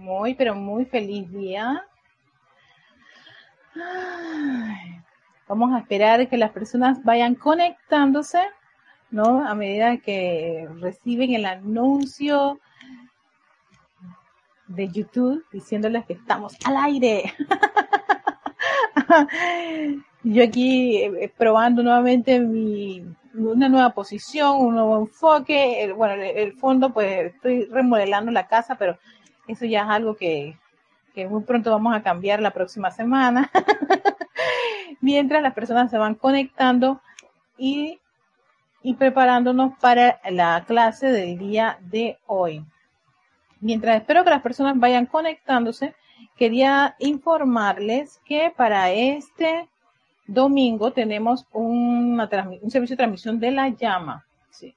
Muy, pero muy feliz día. Vamos a esperar que las personas vayan conectándose, ¿no? A medida que reciben el anuncio de YouTube diciéndoles que estamos al aire. Yo aquí eh, probando nuevamente mi, una nueva posición, un nuevo enfoque. bueno, el, fondo, pues estoy remodelando la casa, pero eso ya es algo que, que muy pronto vamos a cambiar la próxima semana. Mientras las personas se van conectando y, y preparándonos para la clase del día de hoy. Mientras espero que las personas vayan conectándose, quería informarles que para este domingo tenemos un servicio de transmisión de la llama. Sí.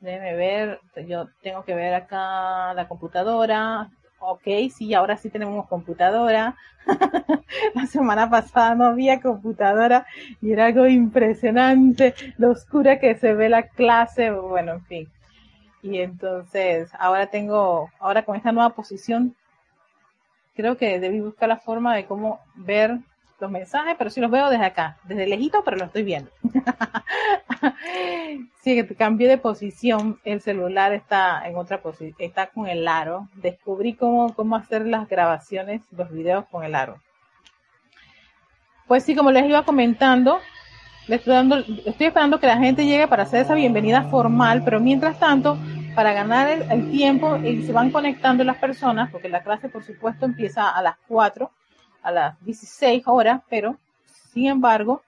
Déjenme ver, yo tengo que ver acá la computadora. Ok, sí, ahora sí tenemos computadora. la semana pasada no había computadora y era algo impresionante, lo oscura que se ve la clase, bueno, en fin. Y entonces, ahora tengo, ahora con esta nueva posición, creo que debí buscar la forma de cómo ver los mensajes, pero sí los veo desde acá, desde lejito, pero lo estoy viendo. sí, que cambié de posición, el celular está en otra posición, está con el aro. Descubrí cómo, cómo hacer las grabaciones, los videos con el aro. Pues sí, como les iba comentando, estoy, dando, estoy esperando que la gente llegue para hacer esa bienvenida formal, pero mientras tanto, para ganar el, tiempo, y se van conectando las personas, porque la clase, por supuesto, empieza a las 4, a las 16 horas, pero, sin embargo,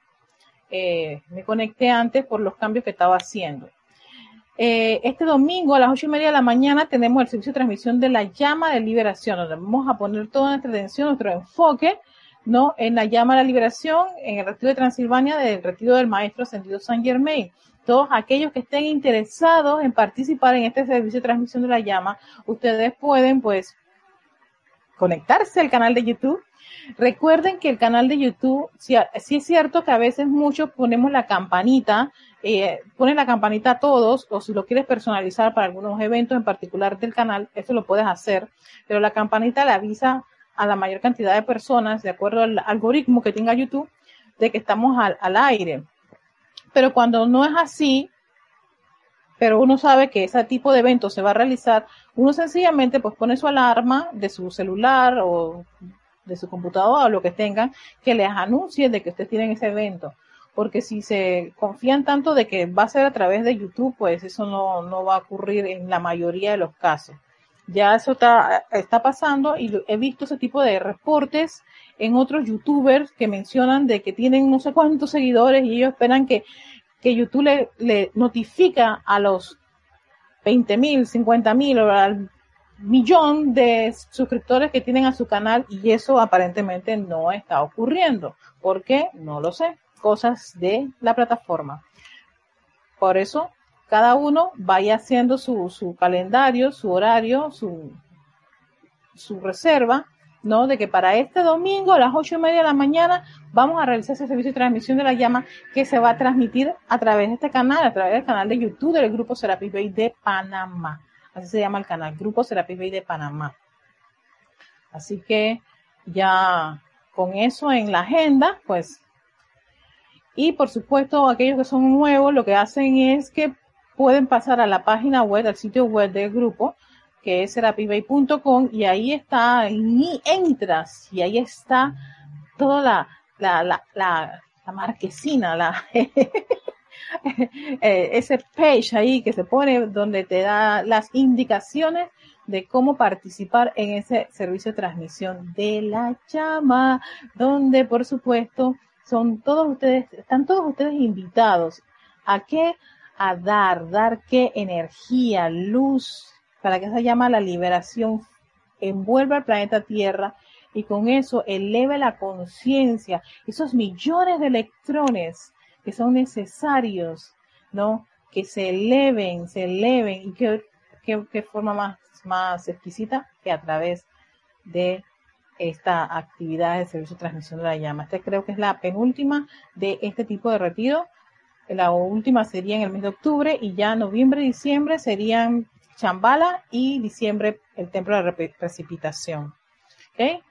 eh, me conecté antes por los cambios que estaba haciendo. Eh, este domingo a las ocho y media de la mañana tenemos el servicio de transmisión de la llama de liberación, vamos a poner toda nuestra atención, nuestro enfoque ¿no? En la llama a la liberación, en el retiro de Transilvania, del retiro del maestro Ascendido San Germain. Todos aquellos que estén interesados en participar en este servicio de transmisión de la llama, ustedes pueden, pues, conectarse al canal de YouTube. Recuerden que el canal de YouTube, si, es cierto que a veces muchos ponemos la campanita, eh, ponen la campanita a todos, o si lo quieres personalizar para algunos eventos en particular del canal, eso lo puedes hacer, pero la campanita le avisa a la mayor cantidad de personas, de acuerdo al algoritmo que tenga YouTube, de que estamos al, aire. Pero cuando no es así, pero uno sabe que ese tipo de evento se va a realizar, uno sencillamente pues pone su alarma de su celular o de su computadora o lo que tengan, que les anuncie de que ustedes tienen ese evento. Porque si se confían tanto de que va a ser a través de YouTube, pues eso no, no va a ocurrir en la mayoría de los casos. Ya eso está, está pasando y he visto ese tipo de reportes en otros youtubers que mencionan de que tienen no sé cuántos seguidores y ellos esperan que, que YouTube le, le notifica a los 20 mil, 50 mil o al millón de suscriptores que tienen a su canal y eso aparentemente no está ocurriendo. ¿Por qué? No lo sé. Cosas de la plataforma. Por eso cada uno vaya haciendo su, su calendario, su horario, su, su reserva, ¿no? De que para este domingo a las ocho y media de la mañana vamos a realizar ese servicio de transmisión de la llama que se va a transmitir a través de este canal, a través del canal de YouTube del Grupo Serapis Bay de Panamá. Así se llama el canal, Grupo Serapis Bay de Panamá. Así que ya con eso en la agenda, pues. Y por supuesto, aquellos que son nuevos, lo que hacen es que pueden pasar a la página web, al sitio web del grupo, que es serapibay.com, y ahí está, y entras, y ahí está toda la, la, la, la, la marquesina, la, ese page ahí que se pone donde te da las indicaciones de cómo participar en ese servicio de transmisión de la llama, donde por supuesto son todos ustedes, están todos ustedes invitados a que a dar, dar qué energía, luz, para que esa llama la liberación envuelva al planeta Tierra y con eso eleve la conciencia, esos millones de electrones que son necesarios, ¿no? Que se eleven, se eleven y qué, qué, forma más, más exquisita que a través de esta actividad de servicio de transmisión de la llama. Esta creo que es la penúltima de este tipo de retiro la última sería en el mes de octubre y ya noviembre y diciembre serían Chambala y diciembre el templo de precipitación. ¿Okay?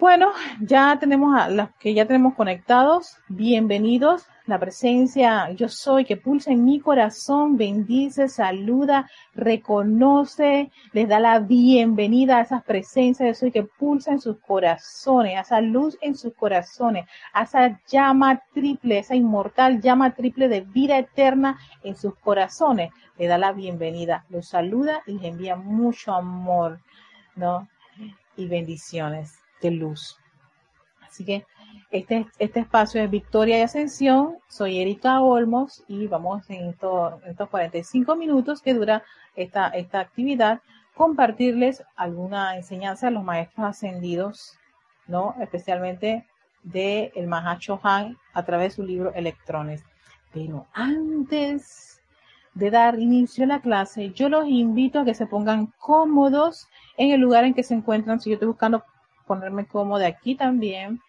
Bueno, ya tenemos a los que ya tenemos conectados. Bienvenidos. La presencia yo soy que pulsa en mi corazón, bendice, saluda, reconoce, les da la bienvenida a esas presencias yo soy que pulsa en sus corazones, a esa luz en sus corazones, a esa llama triple, esa inmortal llama triple de vida eterna en sus corazones. Le da la bienvenida, los saluda y les envía mucho amor, ¿no? Y bendiciones de luz. Así que este, este espacio es Victoria y Ascensión. Soy Erika Olmos y vamos en, estos 45 minutos que dura esta, esta actividad compartirles alguna enseñanza de los maestros ascendidos, ¿no? Especialmente de el Mahacho Han a través de su libro Electrones. Pero antes de dar inicio a la clase, yo los invito a que se pongan cómodos en el lugar en que se encuentran. Si yo estoy buscando ponerme cómodo aquí también,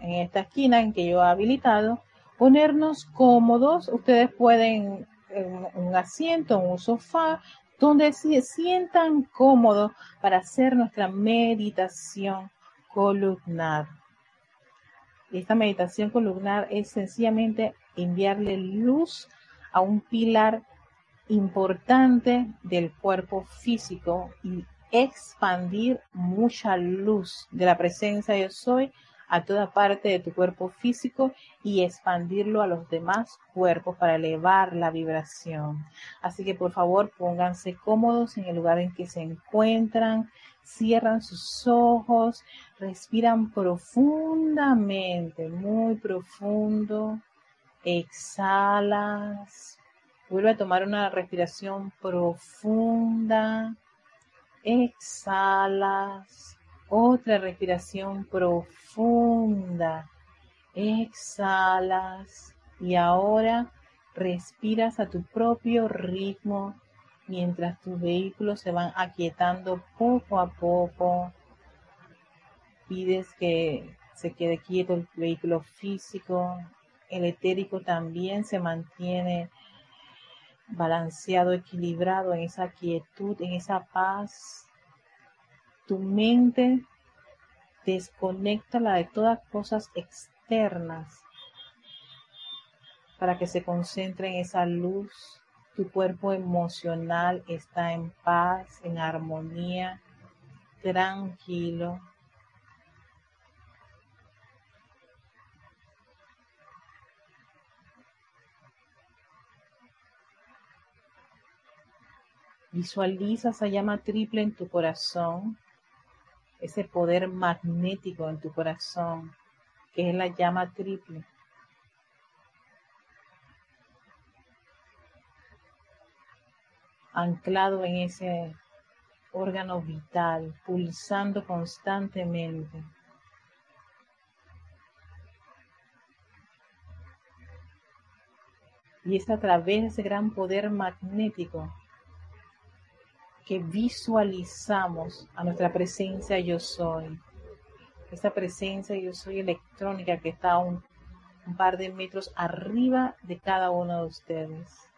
en esta esquina en que yo he habilitado, ponernos cómodos. Ustedes pueden en un asiento, en un sofá, donde se sientan cómodos para hacer nuestra meditación columnar. Esta meditación columnar es sencillamente enviarle luz a un pilar importante del cuerpo físico y expandir mucha luz de la presencia yo soy a toda parte de tu cuerpo físico y expandirlo a los demás cuerpos para elevar la vibración. Así que por favor pónganse cómodos en el lugar en que se encuentran, cierran sus ojos, respiran profundamente, muy profundo, exhalas, vuelve a tomar una respiración profunda exhalas, otra respiración profunda, exhalas. Y ahora respiras a tu propio ritmo mientras tus vehículos se van aquietando poco a poco. Pides que se quede quieto el vehículo físico, el etérico también se mantiene balanceado, equilibrado en esa quietud, en esa paz. Tu mente desconecta la de todas cosas externas para que se concentre en esa luz. Tu cuerpo emocional está en paz, en armonía, tranquilo. Visualiza esa llama triple en tu corazón, ese poder magnético en tu corazón, que es la llama triple. anclado en ese órgano vital, pulsando constantemente. Y es a través de ese gran poder magnético que visualizamos a nuestra presencia yo soy. Esa presencia yo soy electrónica que está un, un par de metros arriba de cada uno de ustedes.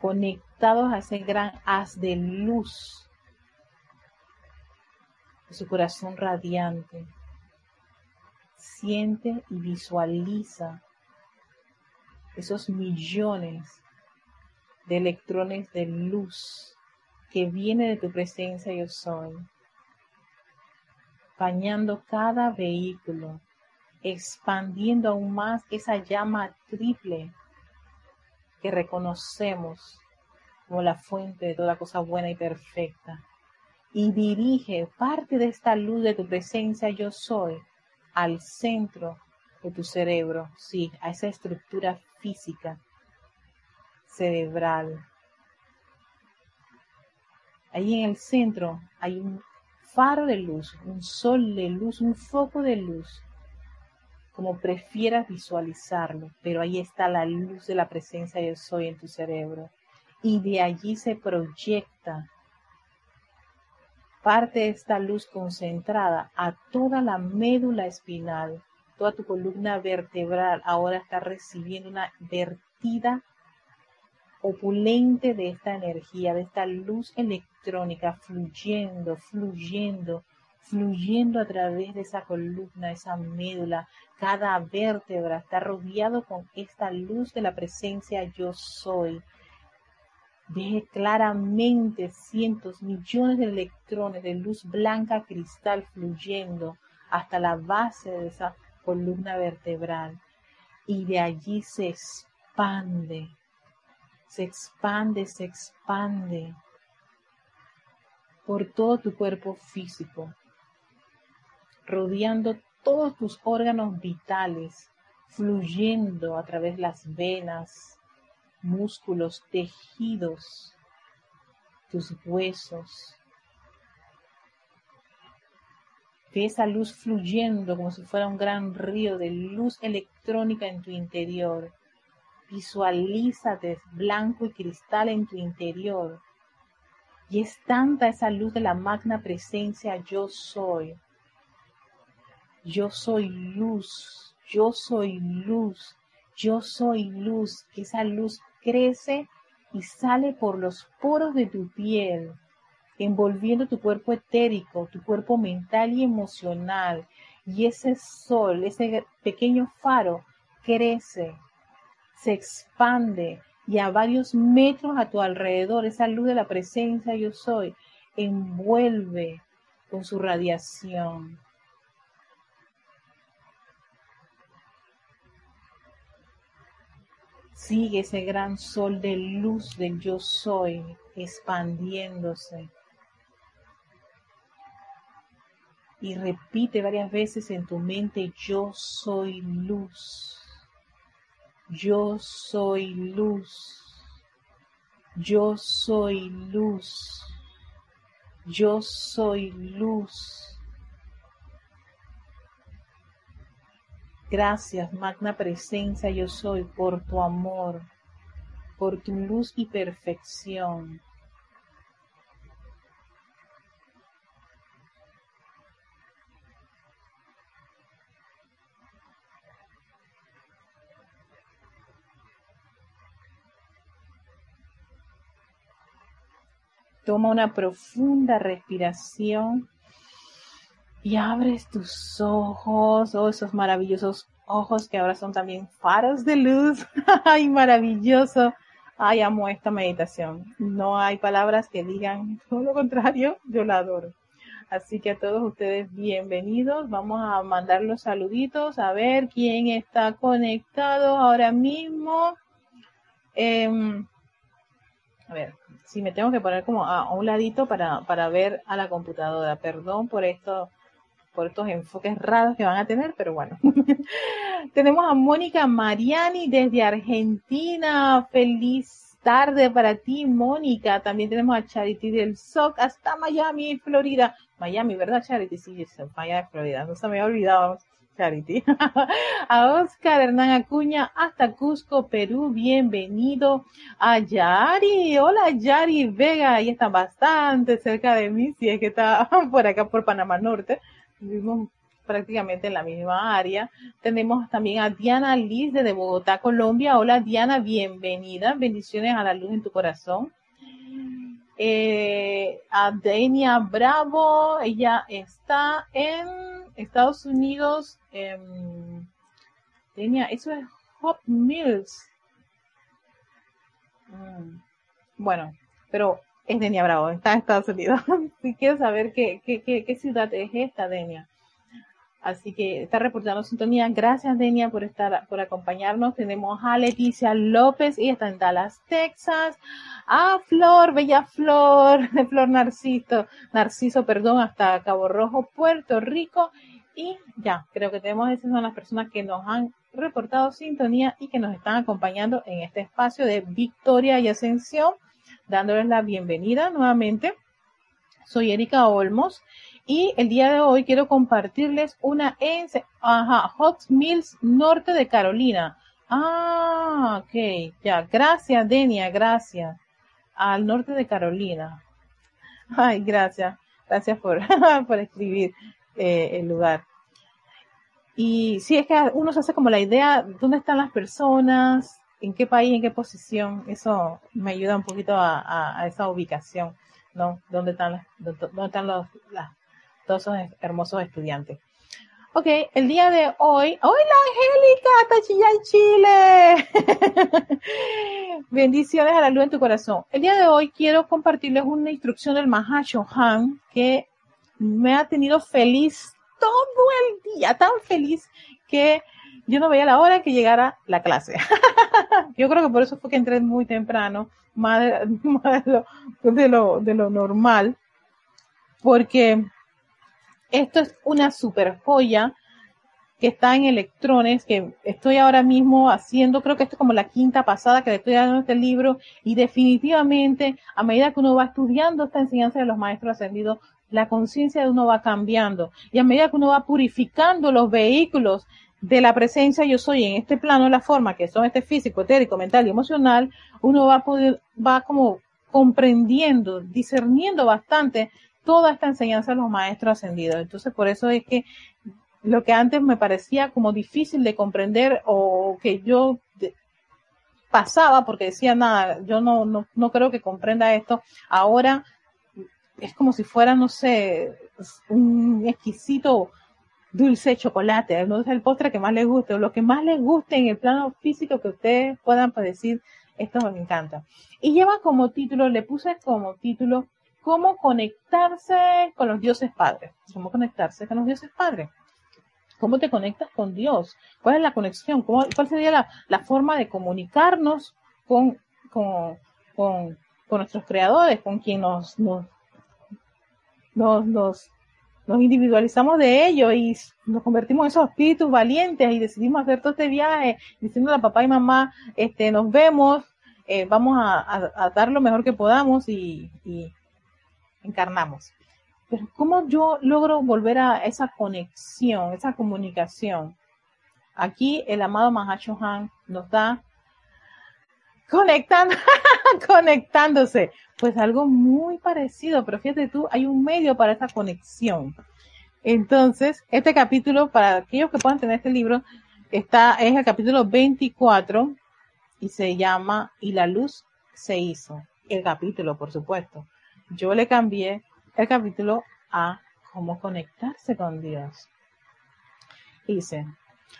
Conectados a ese gran haz de luz de su corazón radiante. Siente y visualiza esos millones de electrones de luz que viene de tu presencia yo soy, bañando cada vehículo, expandiendo aún más esa llama triple que reconocemos como la fuente de toda cosa buena y perfecta. Y dirige parte de esta luz de tu presencia yo soy al centro de tu cerebro, sí, a esa estructura física, cerebral. Ahí en el centro hay un faro de luz, un sol de luz, un foco de luz, como prefieras visualizarlo, pero ahí está la luz de la presencia de soy en tu cerebro. Y de allí se proyecta parte de esta luz concentrada a toda la médula espinal, toda tu columna vertebral ahora está recibiendo una vertida opulente de esta energía, de esta luz electrónica fluyendo, fluyendo, fluyendo a través de esa columna, esa médula. Cada vértebra está rodeado con esta luz de la presencia yo soy. Ve claramente cientos, millones de electrones de luz blanca cristal fluyendo hasta la base de esa columna vertebral. Y de allí se expande, se expande, se expande por todo tu cuerpo físico, rodeando todos tus órganos vitales, fluyendo a través de las venas, músculos, tejidos, tus huesos. Ve esa luz fluyendo como si fuera un gran río de luz electrónica en tu interior. Visualízate blanco y cristal en tu interior. Y es tanta esa luz de la magna presencia yo soy. Yo soy luz, yo soy luz, yo soy luz. Esa luz crece y sale por los poros de tu piel, envolviendo tu cuerpo etérico, tu cuerpo mental y emocional. Y ese sol, ese pequeño faro, crece, se expande y a varios metros a tu alrededor, esa luz de la presencia yo soy, envuelve con su radiación. Sigue ese gran sol de luz del yo soy expandiéndose. Y repite varias veces en tu mente, yo soy luz. Yo soy luz. Yo soy luz. Yo soy luz. Gracias, magna presencia yo soy, por tu amor, por tu luz y perfección. Toma una profunda respiración y abres tus ojos, oh, esos maravillosos ojos que ahora son también faros de luz. Ay, maravilloso. Ay, amo esta meditación. No hay palabras que digan todo lo contrario, yo la adoro. Así que a todos ustedes bienvenidos. Vamos a mandar los saluditos a ver quién está conectado ahora mismo. Em, a ver, si me tengo que poner como a, un ladito para, para ver a la computadora. Perdón por esto por estos enfoques raros que van a tener, pero bueno. Tenemos a Mónica Mariani desde Argentina. Feliz tarde para ti, Mónica. También tenemos a Charity del SOC hasta Miami, Florida. Miami, ¿verdad, Charity? Sí, Miami, Florida. No se me había olvidado. Charity. a Oscar Hernán Acuña hasta Cusco, Perú. Bienvenido a Yari. Hola Yari Vega. Ahí está bastante cerca de mí, si es que está por acá por Panamá Norte vivimos prácticamente en la misma área. Tenemos también a Diana Liz de Bogotá, Colombia. Hola Diana, bienvenida. Bendiciones a la luz en tu corazón. Eh, a Denia Bravo, ella está en Estados Unidos. Denia, eso es Hop Mills. Mm, bueno, pero es Denia Bravo, está en Estados Unidos. si quieres saber qué, qué, qué, ciudad es esta, Denia. Así que está reportando sintonía. Gracias, Denia, por estar, por acompañarnos. Tenemos a Leticia López, y está en Dallas, Texas. A Flor, Bella Flor, de Flor Narciso, Narciso, perdón, hasta Cabo Rojo, Puerto Rico. Y ya, creo que tenemos, esas son las personas que nos han reportado sintonía y que nos están acompañando en este espacio de Victoria y Ascensión dándoles la bienvenida nuevamente. Soy Erika Olmos y el día de hoy quiero compartirles una en ajá, Hot Mills Norte de Carolina. Ah, ok, ya, gracias Denia, gracias. Al norte de Carolina. Ay, gracias, gracias por, por escribir eh, el lugar. Y sí, es que uno se hace como la idea, ¿dónde están las personas? ¿En qué país? ¿En qué posición? Eso me ayuda un poquito a, esa ubicación, ¿no? ¿Dónde están, dónde están los, todos esos hermosos estudiantes? Ok, el día de hoy, ¡Hola Angélica! ¡Tachilla en Chile! Bendiciones a la luz en tu corazón. El día de hoy quiero compartirles una instrucción del Mahacho Han que me ha tenido feliz todo el día, tan feliz que yo no veía la hora que llegara la clase. yo creo que por eso fue que entré muy temprano, más de, lo, de lo normal, porque esto es una super joya que está en electrones, que estoy ahora mismo haciendo, creo que esto es como la quinta pasada que le estoy dando este libro, y definitivamente a medida que uno va estudiando esta enseñanza de los maestros ascendidos, la conciencia de uno va cambiando, y a medida que uno va purificando los vehículos de la presencia yo soy en este plano, la forma que son este físico, etérico, mental y emocional, uno va va como comprendiendo, discerniendo bastante toda esta enseñanza de los maestros ascendidos. Entonces, por eso es que lo que antes me parecía como difícil de comprender o que yo pasaba porque decía nada, yo no, no, no creo que comprenda esto, ahora es como si fuera, no sé, un exquisito dulce chocolate, no es el postre que más les guste o lo que más les guste en el plano físico que ustedes puedan decir, esto me encanta. Y lleva como título, le puse como título, cómo conectarse con los dioses padres. ¿Cómo conectarse con los dioses padres? ¿Cómo te conectas con Dios? ¿Cuál es la conexión? ¿Cuál sería la, forma de comunicarnos con, con, con, nuestros creadores, con quien nos, nos, nos individualizamos de ellos y nos convertimos en esos espíritus valientes y decidimos hacer todo este viaje diciendo a papá y mamá, este, nos vemos, eh, vamos a, dar lo mejor que podamos y, encarnamos. Pero ¿cómo yo logro volver a esa conexión, esa comunicación? Aquí el amado Mahacho Han nos da conectando, conectándose. Pues algo muy parecido, pero fíjate tú, hay un medio para esa conexión. Entonces, este capítulo, para aquellos que puedan tener este libro, está, es el capítulo 24 y se llama Y la luz se hizo. El capítulo, por supuesto. Yo le cambié el capítulo a cómo conectarse con Dios. Dice,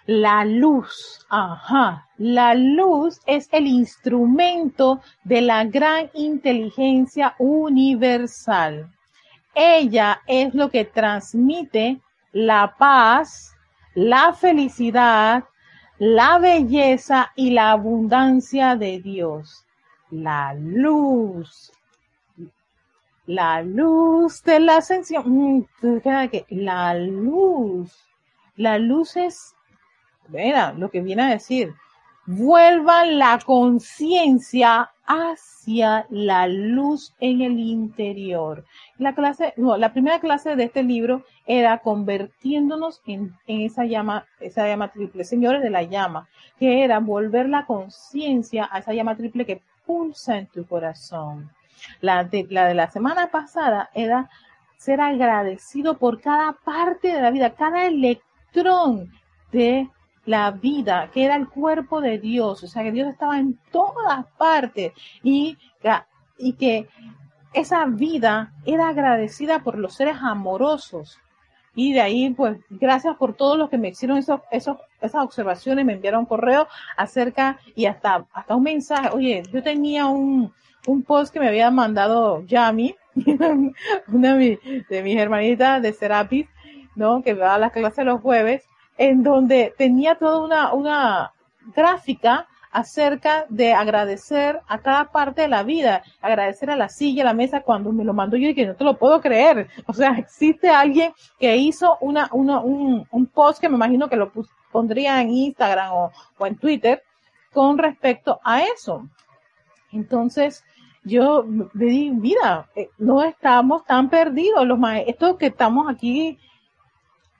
la luz, ajá, la luz es el instrumento de la gran inteligencia universal. Ella es lo que transmite la paz, la felicidad, la belleza y la abundancia de Dios. La luz. La luz de la ascensión. Mm, la luz. La luz es Mira, lo que viene a decir, vuelvan la conciencia hacia la luz en el interior. La clase, no, la primera clase de este libro era convirtiéndonos en, esa llama, esa llama triple, señores de la llama, que era volver la conciencia a esa llama triple que pulsa en tu corazón. La de, la de la semana pasada era ser agradecido por cada parte de la vida, cada electrón de la vida, que era el cuerpo de Dios, o sea, que Dios estaba en todas partes y, y que esa vida era agradecida por los seres amorosos. Y de ahí, pues, gracias por todos los que me hicieron esos, esos, esas observaciones, me enviaron correo acerca y hasta, hasta un mensaje. Oye, yo tenía un, un post que me había mandado Yami, una de, de mis hermanitas de Serapis, ¿no? Que va a las clases los jueves, en donde tenía toda una, una gráfica acerca de agradecer a cada parte de la vida, agradecer a la silla, a la mesa, cuando me lo mandó yo dije, no te lo puedo creer. O sea, existe alguien que hizo una, una, un, un post que me imagino que lo pondría en Instagram o en Twitter con respecto a eso. Entonces, yo me di, mira, eh, no estamos tan perdidos, los maestros que estamos aquí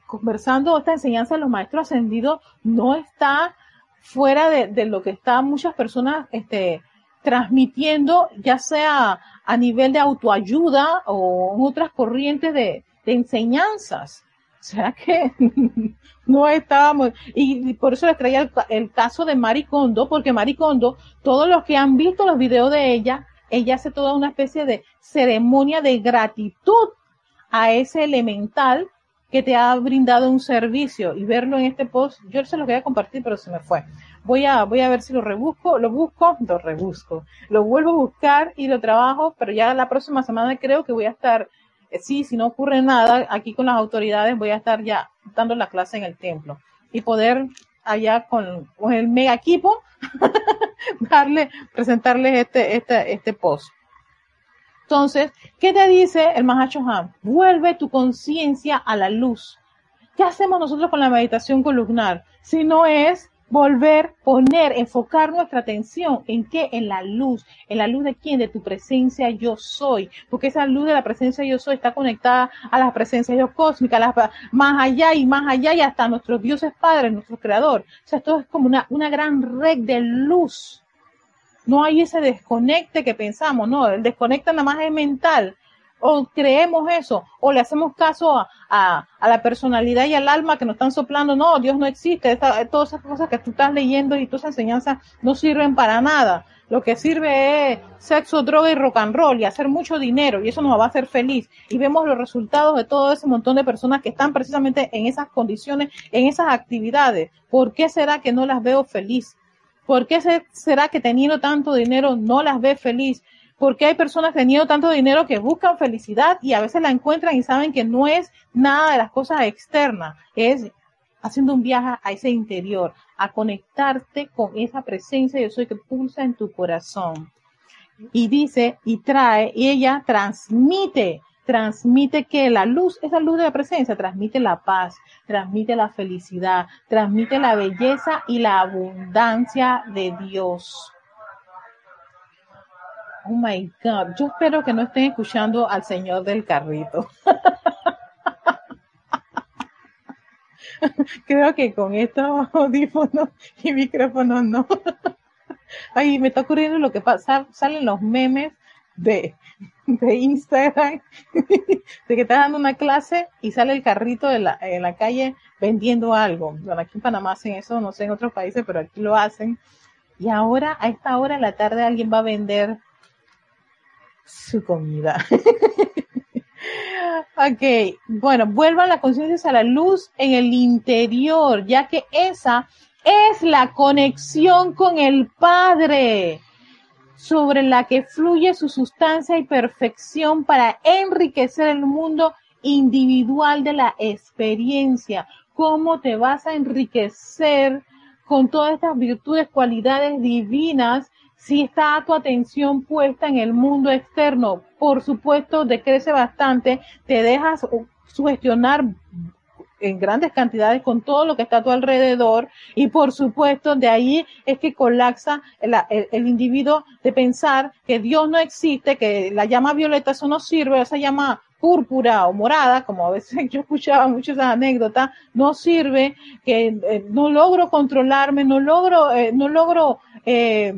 conversando esta enseñanza de los maestros ascendidos no está fuera de, lo que están muchas personas este, transmitiendo, ya sea a nivel de autoayuda o otras corrientes de, enseñanzas. O sea que no estábamos, y, por eso les traía el, el, caso de Maricondo, porque Maricondo, todos los que han visto los videos de ella, ella hace toda una especie de ceremonia de gratitud a ese elemental que te ha brindado un servicio. Y verlo en este post, yo se lo quería compartir, pero se me fue. Voy a, voy a ver si lo rebusco, lo busco, lo rebusco, lo vuelvo a buscar y lo trabajo, pero ya la próxima semana creo que voy a estar, eh, sí, si no ocurre nada, aquí con las autoridades voy a estar ya dando la clase en el templo. Y poder allá con, con el mega equipo darle, presentarles este, este, este post. Entonces, ¿qué te dice el Mahashohan? Vuelve tu conciencia a la luz. ¿Qué hacemos nosotros con la meditación columnar? Si no es volver, poner, enfocar nuestra atención en qué? En la luz. ¿En la luz de quién? De tu presencia yo soy. Porque esa luz de la presencia yo soy está conectada a la presencia yo cósmica, más allá y más allá y hasta nuestros dioses padres, nuestro creador. O sea, esto es como una, una gran red de luz no hay ese desconecte que pensamos, no, el desconecte nada más es mental. O creemos eso, o le hacemos caso a, a, la personalidad y al alma que nos están soplando, no, Dios no existe, todas esas cosas que tú estás leyendo y tus enseñanzas no sirven para nada. Lo que sirve es sexo, droga y rock and roll y hacer mucho dinero y eso nos va a hacer feliz. Y vemos los resultados de todo ese montón de personas que están precisamente en esas condiciones, en esas actividades. ¿Por qué será que no las veo feliz? ¿Por qué será que teniendo tanto dinero no las ve feliz? Porque hay personas teniendo tanto dinero que buscan felicidad y a veces la encuentran y saben que no es nada de las cosas externas, es haciendo un viaje a ese interior, a conectarte con esa presencia yo soy que pulsa en tu corazón. Y dice y trae, y ella transmite transmite que la luz, esa luz de la presencia, transmite la paz, transmite la felicidad, transmite la belleza y la abundancia de Dios. Oh my God, yo espero que no estén escuchando al señor del carrito. Creo que con estos audífonos y micrófonos no. Ay, me está ocurriendo lo que pasa, salen los memes de de Instagram de que estás dando una clase y sale el carrito de la, en la calle vendiendo algo. Bueno, aquí en Panamá hacen eso, no sé en otros países, pero aquí lo hacen. Y ahora, a esta hora de la tarde, alguien va a vender su comida. ok, bueno, vuelvan las conciencias a la luz en el interior, ya que esa es la conexión con el Padre sobre la que fluye su sustancia y perfección para enriquecer el mundo individual de la experiencia. ¿Cómo te vas a enriquecer con todas estas virtudes, cualidades divinas si está tu atención puesta en el mundo externo? Por supuesto, decrece bastante, te dejas sugestionar en grandes cantidades con todo lo que está a tu alrededor y por supuesto de ahí es que colapsa el, individuo de pensar que Dios no existe, que la llama violeta eso no sirve, esa llama púrpura o morada, como a veces yo escuchaba muchas anécdotas, no sirve, que eh, no logro controlarme, no logro, eh, no logro, eh,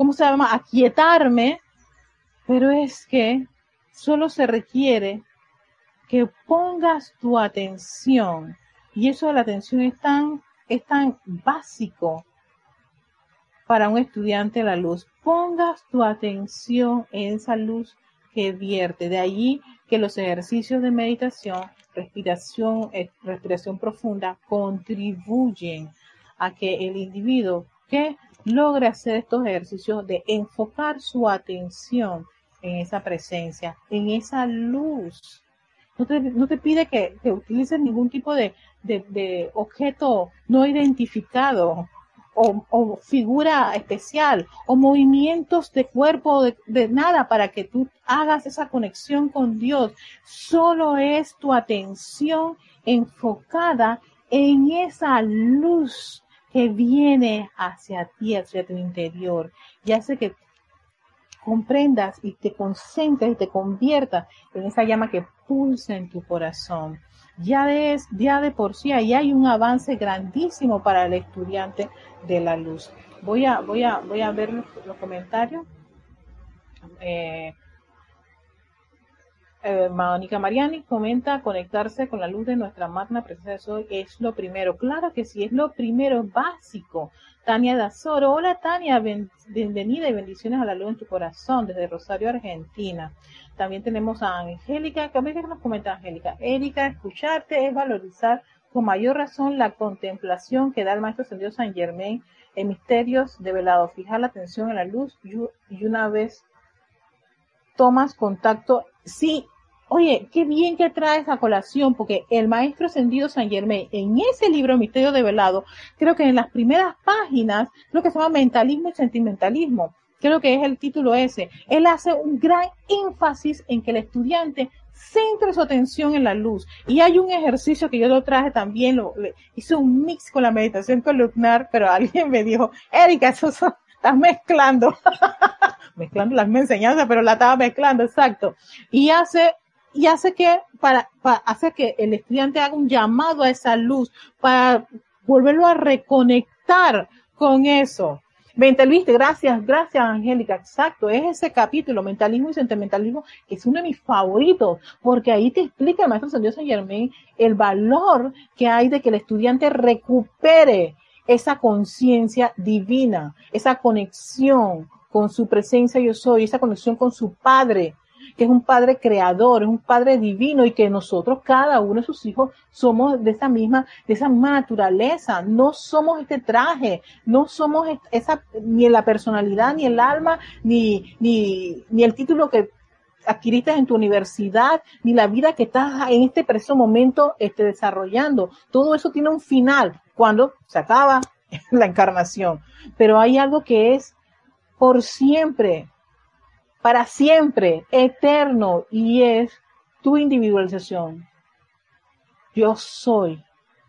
¿cómo se llama?, aquietarme, pero es que solo se requiere que pongas tu atención, y eso de la atención es tan, es tan básico para un estudiante de la luz, pongas tu atención en esa luz que vierte. De allí que los ejercicios de meditación, respiración, eh, respiración profunda, contribuyen a que el individuo que logre hacer estos ejercicios de enfocar su atención en esa presencia, en esa luz no te, pide que, utilices ningún tipo de, objeto no identificado o, figura especial o movimientos de cuerpo, de, de nada para que tú hagas esa conexión con Dios. Solo es tu atención enfocada en esa luz que viene hacia ti, hacia tu interior, y hace que comprendas y te concentres y te conviertas en esa llama que pulsa en tu corazón. Ya de, ya de por sí ahí hay un avance grandísimo para el estudiante de la luz. Voy a, voy a, voy a ver los, comentarios. Eh, eh, Mónica Mariani comenta conectarse con la luz de nuestra magna presencia de soy es lo primero. Claro que sí, es lo primero, básico. Tania Dazoro, hola Tania, bienvenida y bendiciones a la luz en tu corazón desde Rosario, Argentina. También tenemos a Angélica, que nos comenta Angélica. Erika, escucharte es valorizar con mayor razón la contemplación que da el Maestro Ascendido San Germain en misterios de velado. Fijar la atención en la luz y una vez tomas contacto, sí, oye, qué bien que traes a colación, porque el maestro ascendido San Germain, en ese libro Misterio de Velado, creo que en las primeras páginas, creo que se llama Mentalismo y Sentimentalismo, creo que es el título ese, él hace un gran énfasis en que el estudiante centre su atención en la luz. Y hay un ejercicio que yo lo traje también, lo, hice un mix con la meditación columnar, pero alguien me dijo, Erika, eso estás mezclando. mezclando las enseñanzas, pero la estaba mezclando, exacto. Y hace, y hace que, para, para hace que el estudiante haga un llamado a esa luz, para volverlo a reconectar con eso. Mentalista, gracias, gracias Angélica, exacto, es ese capítulo, mentalismo y sentimentalismo, que es uno de mis favoritos, porque ahí te explica el maestro San Dios San Germain el valor que hay de que el estudiante recupere esa conciencia divina, esa conexión con su presencia yo soy, esa conexión con su Padre, que es un Padre creador, es un Padre divino y que nosotros, cada uno de sus hijos, somos de esa misma, de esa naturaleza. No somos este traje, no somos esa, ni la personalidad, ni el alma, ni, ni, ni el título que adquiriste en tu universidad, ni la vida que estás en este preciso momento este, desarrollando. Todo eso tiene un final cuando se acaba la encarnación. Pero hay algo que es por siempre, para siempre, eterno, y es tu individualización. Yo soy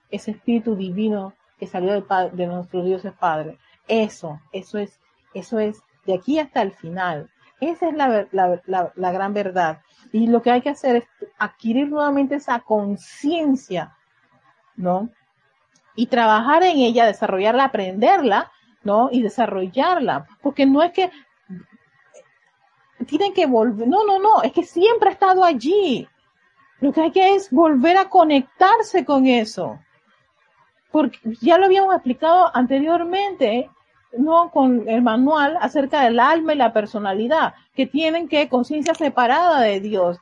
ese espíritu divino que salió de, de nuestro Dios Padre. Eso, eso es, eso es de aquí hasta el final. Esa es la, la, la, gran verdad. Y lo que hay que hacer es adquirir nuevamente esa conciencia, ¿no? Y trabajar en ella, desarrollarla, aprenderla, ¿no? Y desarrollarla, porque no es que tienen que volver, no, no, no, es que siempre ha estado allí. Lo que hay que es volver a conectarse con eso. Porque ya lo habíamos explicado anteriormente, ¿no? Con el manual acerca del alma y la personalidad, que tienen que conciencia separada de Dios,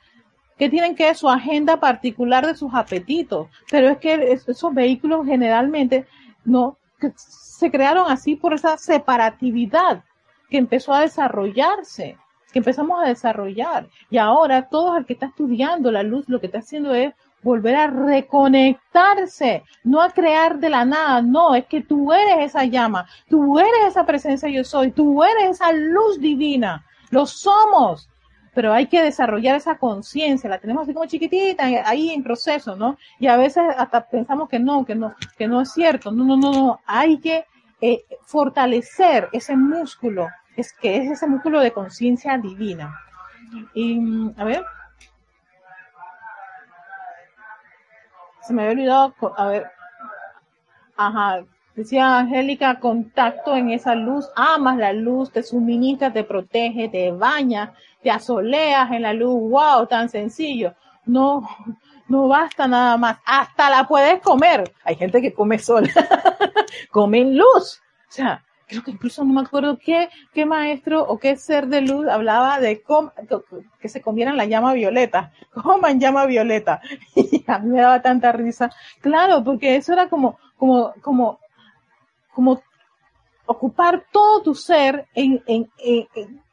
que tienen que su agenda particular de sus apetitos. Pero es que esos vehículos generalmente, ¿no? se crearon así por esa separatividad que empezó a desarrollarse, que empezamos a desarrollar. Y ahora todo el que está estudiando la luz lo que está haciendo es volver a reconectarse, no a crear de la nada, no, es que tú eres esa llama, tú eres esa presencia yo soy, tú eres esa luz divina, lo somos pero hay que desarrollar esa conciencia, la tenemos así como chiquitita, ahí en proceso, ¿no? Y a veces hasta pensamos que no, que no, que no es cierto, no, no, no, no, hay que eh, fortalecer ese músculo, es que es ese músculo de conciencia divina. Y, a ver, se me había olvidado, a ver, ajá, Decía Angélica, contacto en esa luz, amas la luz, te suministra, te protege, te baña, te asoleas en la luz, wow, tan sencillo. No, no basta nada más, hasta la puedes comer. Hay gente que come sola, comen luz. O sea, creo que incluso no me acuerdo qué, qué maestro o qué ser de luz hablaba de que se comieran la llama violeta, coman llama violeta. Y a mí me daba tanta risa. Claro, porque eso era como, como, como como ocupar todo tu ser en,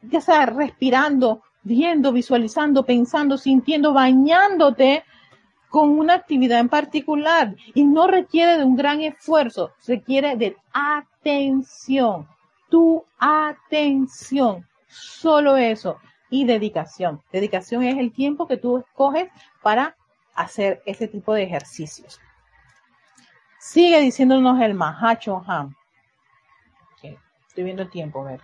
ya sea respirando, viendo, visualizando, pensando, sintiendo, bañándote con una actividad en particular y no requiere de un gran esfuerzo, requiere de atención, tu atención, solo eso y dedicación. Dedicación es el tiempo que tú escoges para hacer ese tipo de ejercicios. Sigue diciéndonos el Mahacho Ham. Estoy viendo el tiempo, a ver.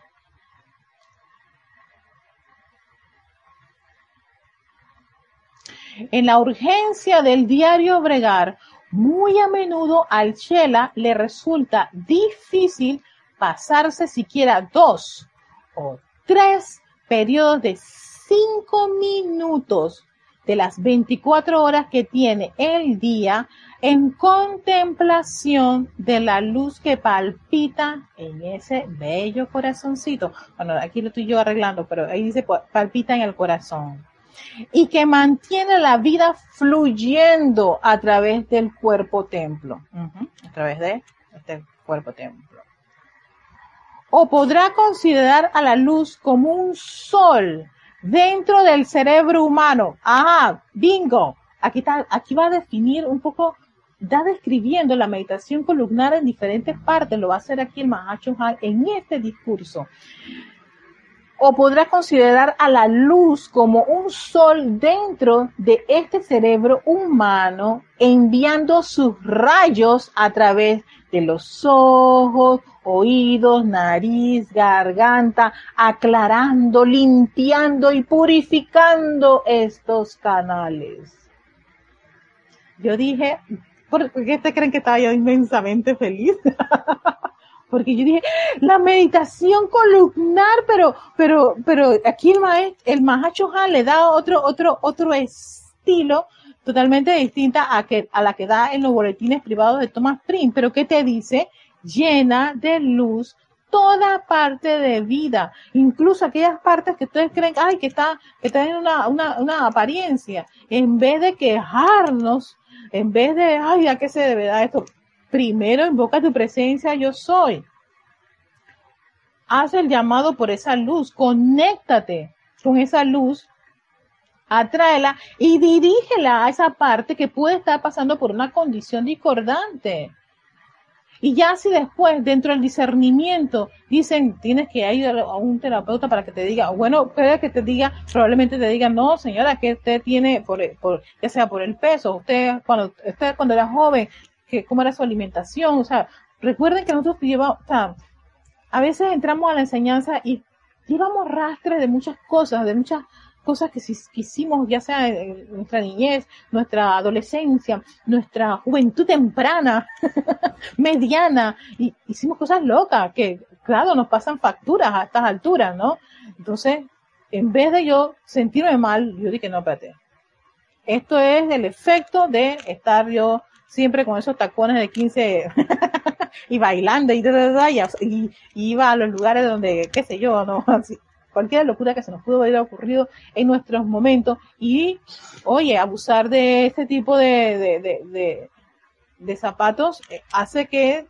En la urgencia del diario bregar, muy a menudo al Chela le resulta difícil pasarse siquiera dos o tres periodos de cinco minutos de las 24 horas que tiene el día en contemplación de la luz que palpita en ese bello corazoncito. Bueno, aquí lo estoy yo arreglando, pero ahí dice palpita en el corazón. Y que mantiene la vida fluyendo a través del cuerpo templo. a través de este cuerpo templo. O podrá considerar a la luz como un sol dentro del cerebro humano. Ajá, bingo. Aquí, está, aquí va a definir un poco, está describiendo la meditación columnar en diferentes partes, lo va a hacer aquí el Mahacho en este discurso. O podrá considerar a la luz como un sol dentro de este cerebro humano, enviando sus rayos a través de los ojos, oídos, nariz, garganta, aclarando, limpiando y purificando estos canales. Yo dije, ¿por qué te creen que estaba yo inmensamente feliz? Porque yo dije, la meditación columnar, pero, pero, pero aquí el maestro, el Mahacho le da otro, otro, otro estilo totalmente distinta a, que, a la que da en los boletines privados de Thomas Prim. Pero ¿qué te dice? llena de luz toda parte de vida, incluso aquellas partes que ustedes creen ay, que está, que tienen una, una, una apariencia, en vez de quejarnos, en vez de, ay, ¿a qué se debe dar esto? Primero invoca tu presencia, yo soy. Haz el llamado por esa luz, conéctate con esa luz, atráela y dirígela a esa parte que puede estar pasando por una condición discordante. Y ya si después, dentro del discernimiento, dicen, tienes que ir a un terapeuta para que te diga, bueno, puede que te diga, probablemente te diga, no, señora, que usted tiene, por, por, ya sea por el peso, usted cuando, usted cuando era joven, que cómo era su alimentación, o sea, recuerden que nosotros llevamos, a veces entramos a la enseñanza y llevamos rastres de muchas cosas, de muchas cosas que, hicimos, ya sea en nuestra niñez, nuestra adolescencia, nuestra juventud temprana, mediana, y hicimos cosas locas que, claro, nos pasan facturas a estas alturas, ¿no? Entonces, en vez de yo sentirme mal, yo dije, no, espérate. Esto es el efecto de estar yo siempre con esos tacones de 15 y bailando y, y, y, iba a los lugares donde, qué sé yo, no, cualquier locura que se nos pudo haber ocurrido en nuestros momentos y, oye, abusar de este tipo de, de, zapatos eh, hace que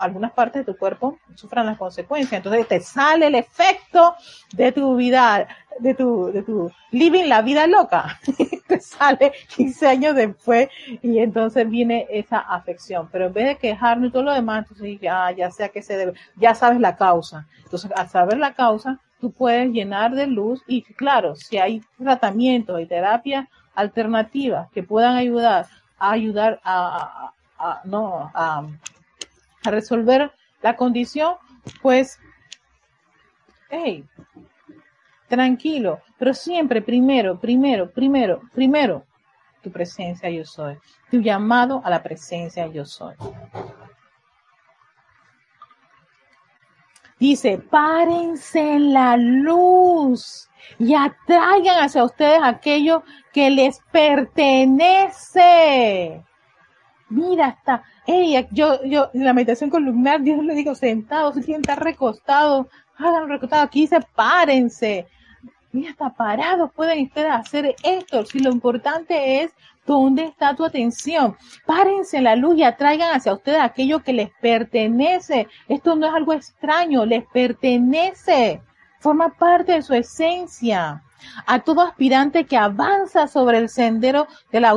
algunas partes de tu cuerpo sufran las consecuencias. Entonces te sale el efecto de tu vida, de tu, de tu living la vida loca. te sale 15 años después y entonces viene esa afección. Pero en vez de quejarnos y todo lo demás, entonces ya, ya sea que se debe, ya sabes la causa. Entonces al saber la causa, tú puedes llenar de luz y claro, si hay tratamientos y terapias alternativas que puedan ayudar a ayudar a, no, a, a, resolver la condición, pues, hey, tranquilo, pero siempre primero, primero, primero, primero, tu presencia yo soy, tu llamado a la presencia yo soy. Dice, párense en la luz y atraigan hacia ustedes aquello que les pertenece. Mira, está, ella, yo, yo, en la meditación columnar, Dios le digo, sentado, si quieren estar recostados, hagan recostado, aquí dice, párense. Mira, está parados, pueden ustedes hacer esto. Si lo importante es ¿Dónde está tu atención? Párense en la luz y atraigan hacia ustedes aquello que les pertenece. Esto no es algo extraño, les pertenece. Forma parte de su esencia. A todo aspirante que avanza sobre el sendero de la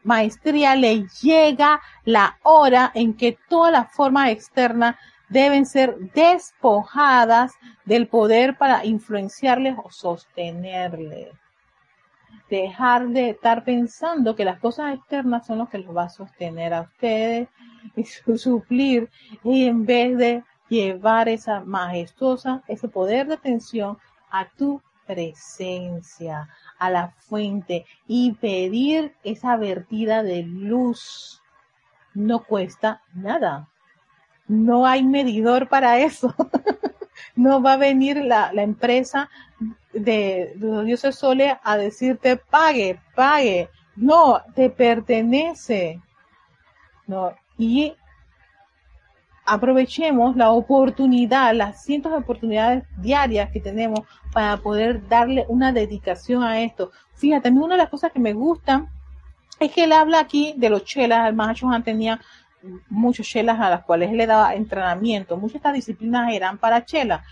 automaestría le llega la hora en que todas las formas externas deben ser despojadas del poder para influenciarles o sostenerles. Dejar de estar pensando que las cosas externas son lo que los va a sostener a ustedes y suplir y en vez de llevar esa majestuosa, ese poder de atención a tu presencia, a la fuente y pedir esa vertida de luz. No cuesta nada. No hay medidor para eso. no va a venir la, la empresa de, los dioses soles a decirte pague, pague. No, te pertenece. No, y aprovechemos la oportunidad, las cientos de oportunidades diarias que tenemos para poder darle una dedicación a esto. Fíjate, a mí una de las cosas que me gustan es que él habla aquí de los chelas, el Mahachohan tenía muchos chelas a las cuales él le daba entrenamiento, muchas de estas disciplinas eran para chelas,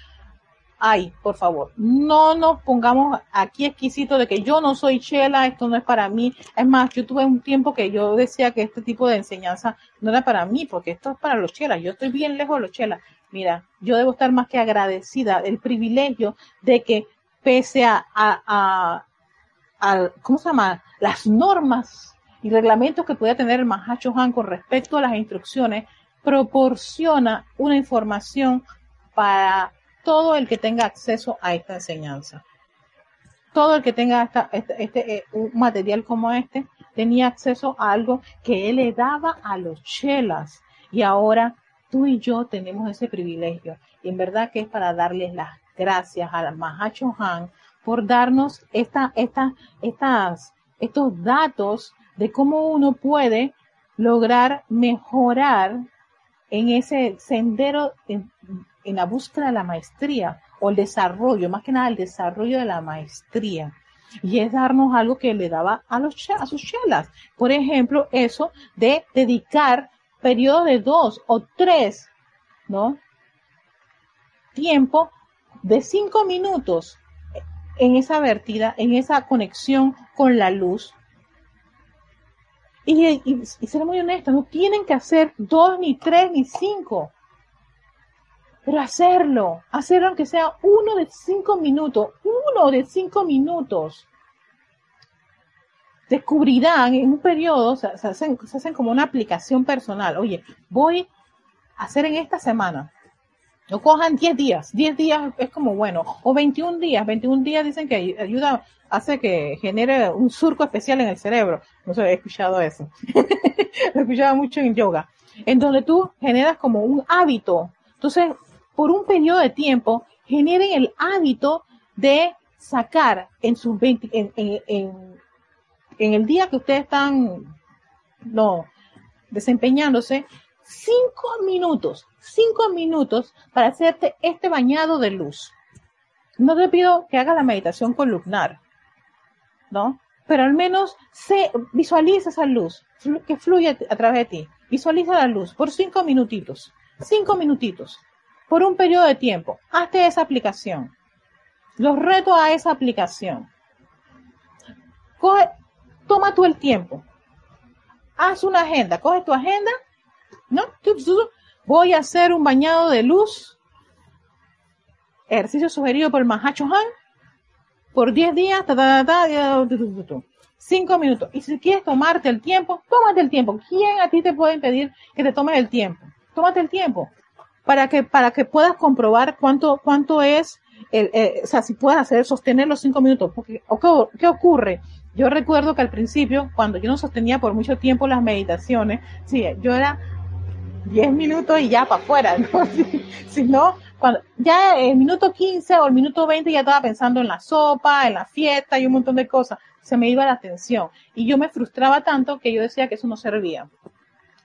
ay, por favor, no nos pongamos aquí exquisitos de que yo no soy chela, esto no es para mí. Es más, yo tuve un tiempo que yo decía que este tipo de enseñanza no era para mí, porque esto es para los chelas. Yo estoy bien lejos de los chelas. Mira, yo debo estar más que agradecida del privilegio de que pese a, a, a, ¿cómo se llama? Las normas y reglamentos que pueda tener el Mahacho Han con respecto a las instrucciones, proporciona una información para todo el que tenga acceso a esta enseñanza. Todo el que tenga este, este eh, un material como este tenía acceso a algo que él le daba a los chelas. Y ahora tú y yo tenemos ese privilegio. Y en verdad que es para darles las gracias a la Mahacho Han por darnos esta, estas, estos datos de cómo uno puede lograr mejorar en ese sendero en la búsqueda de la maestría o el desarrollo, más que nada el desarrollo de la maestría. Y es darnos algo que le daba a, los, a sus chelas. Por ejemplo, eso de dedicar periodos de dos o tres, ¿no? Tiempo de cinco minutos en esa vertida, en esa conexión con la luz. Y, y, y ser muy honesto, no tienen que hacer dos, ni tres, ni cinco pero hacerlo, hacerlo aunque sea uno de cinco minutos, uno de cinco minutos. Descubrirán en un periodo, se, hacen, se hacen como una aplicación personal. Oye, voy a hacer en esta semana. No cojan 10 días, 10 días es como bueno, o 21 días, 21 días dicen que ayuda, hace que genere un surco especial en el cerebro. No sé, he escuchado eso. Lo he escuchado mucho en yoga. En donde tú generas como un hábito. Entonces, por un periodo de tiempo generen el hábito de sacar en sus 20, en, el día que ustedes están no, desempeñándose, cinco minutos, cinco minutos para hacerte este bañado de luz. No te pido que hagas la meditación columnar, ¿no? Pero al menos se visualiza esa luz que fluye a través de ti. Visualiza la luz por cinco minutitos, cinco minutitos por un periodo de tiempo. Hazte esa aplicación. Los reto a esa aplicación. Coge, toma tú el tiempo. Haz una agenda. Coge tu agenda. ¿No? Voy a hacer un bañado de luz. Ejercicio sugerido por Mahacho Han. Por 10 días. Ta, 5 minutos. Y si quieres tomarte el tiempo, tómate el tiempo. ¿Quién a ti te puede impedir que te tomes el tiempo? Tómate el tiempo para que, para que puedas comprobar cuánto, cuánto es, el, eh, o sea, si puedes hacer, sostener los cinco minutos. Porque, qué, ocurre? Yo recuerdo que al principio, cuando yo no sostenía por mucho tiempo las meditaciones, sí, yo era 10 minutos y ya para afuera, ¿no? Si, no, cuando, ya el minuto 15 o el minuto 20 ya estaba pensando en la sopa, en la fiesta y un montón de cosas. Se me iba la atención. Y yo me frustraba tanto que yo decía que eso no servía.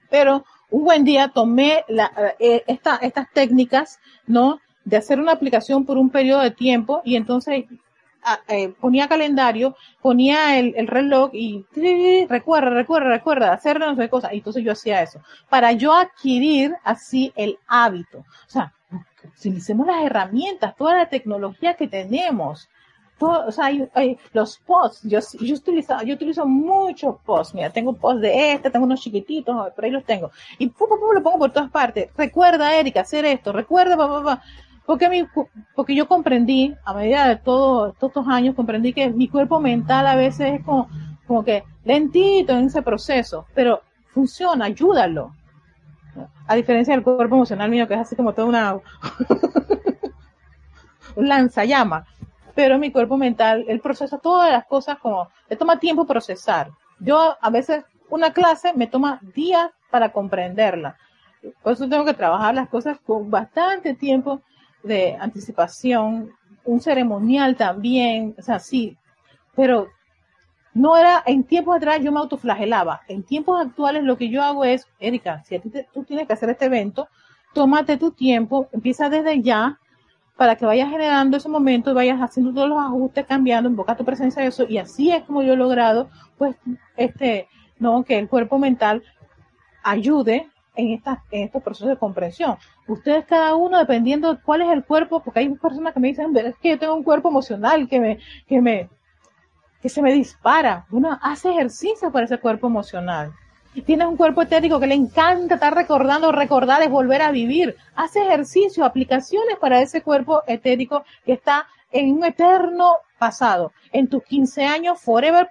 Pero un buen día tomé eh, estas técnicas, ¿no? De hacer una aplicación por un periodo de tiempo y entonces eh, ponía calendario, ponía el, reloj y recuerda, recuerda, recuerda, hacer no sé cosas. Y entonces yo hacía eso. Para yo adquirir así el hábito. O sea, utilicemos las herramientas, toda la tecnología que tenemos o sea, hay, los posts, yo, yo, utilizo, yo utilizo muchos posts, mira, tengo posts de este, tengo unos chiquititos, por ahí los tengo, y pum, pum, lo pongo por todas partes, recuerda, Erika, hacer esto, recuerda, papá, porque, mi, porque yo comprendí, a medida de todo, todos estos años, comprendí que mi cuerpo mental a veces es como, como que lentito en ese proceso, pero funciona, ayúdalo. A diferencia del cuerpo emocional mío, que es así como toda una, un lanzallama pero mi cuerpo mental, él procesa todas las cosas como, le toma tiempo procesar. Yo a veces una clase me toma días para comprenderla. Por eso tengo que trabajar las cosas con bastante tiempo de anticipación un ceremonial también, o sea, sí, pero no era, en tiempos atrás yo me autoflagelaba. En tiempos actuales lo que yo hago es, Erika, si a ti tú tienes que hacer este evento, tómate tu tiempo, empieza desde ya para que vayas generando ese momento vayas haciendo todos los ajustes, cambiando, invoca tu presencia de eso. Y así es como yo he logrado, pues, este, no, que el cuerpo mental ayude en, estas, en estos procesos de comprensión. Ustedes cada uno, dependiendo de cuál es el cuerpo, porque hay personas que me dicen, es que yo tengo un cuerpo emocional que me, que me, que se me dispara. Uno hace ejercicio para ese cuerpo emocional. Tienes un cuerpo etérico que le encanta estar recordando, recordar es volver a vivir. Hace ejercicio, aplicaciones para ese cuerpo etérico que está en un eterno pasado, en tus 15 años, forever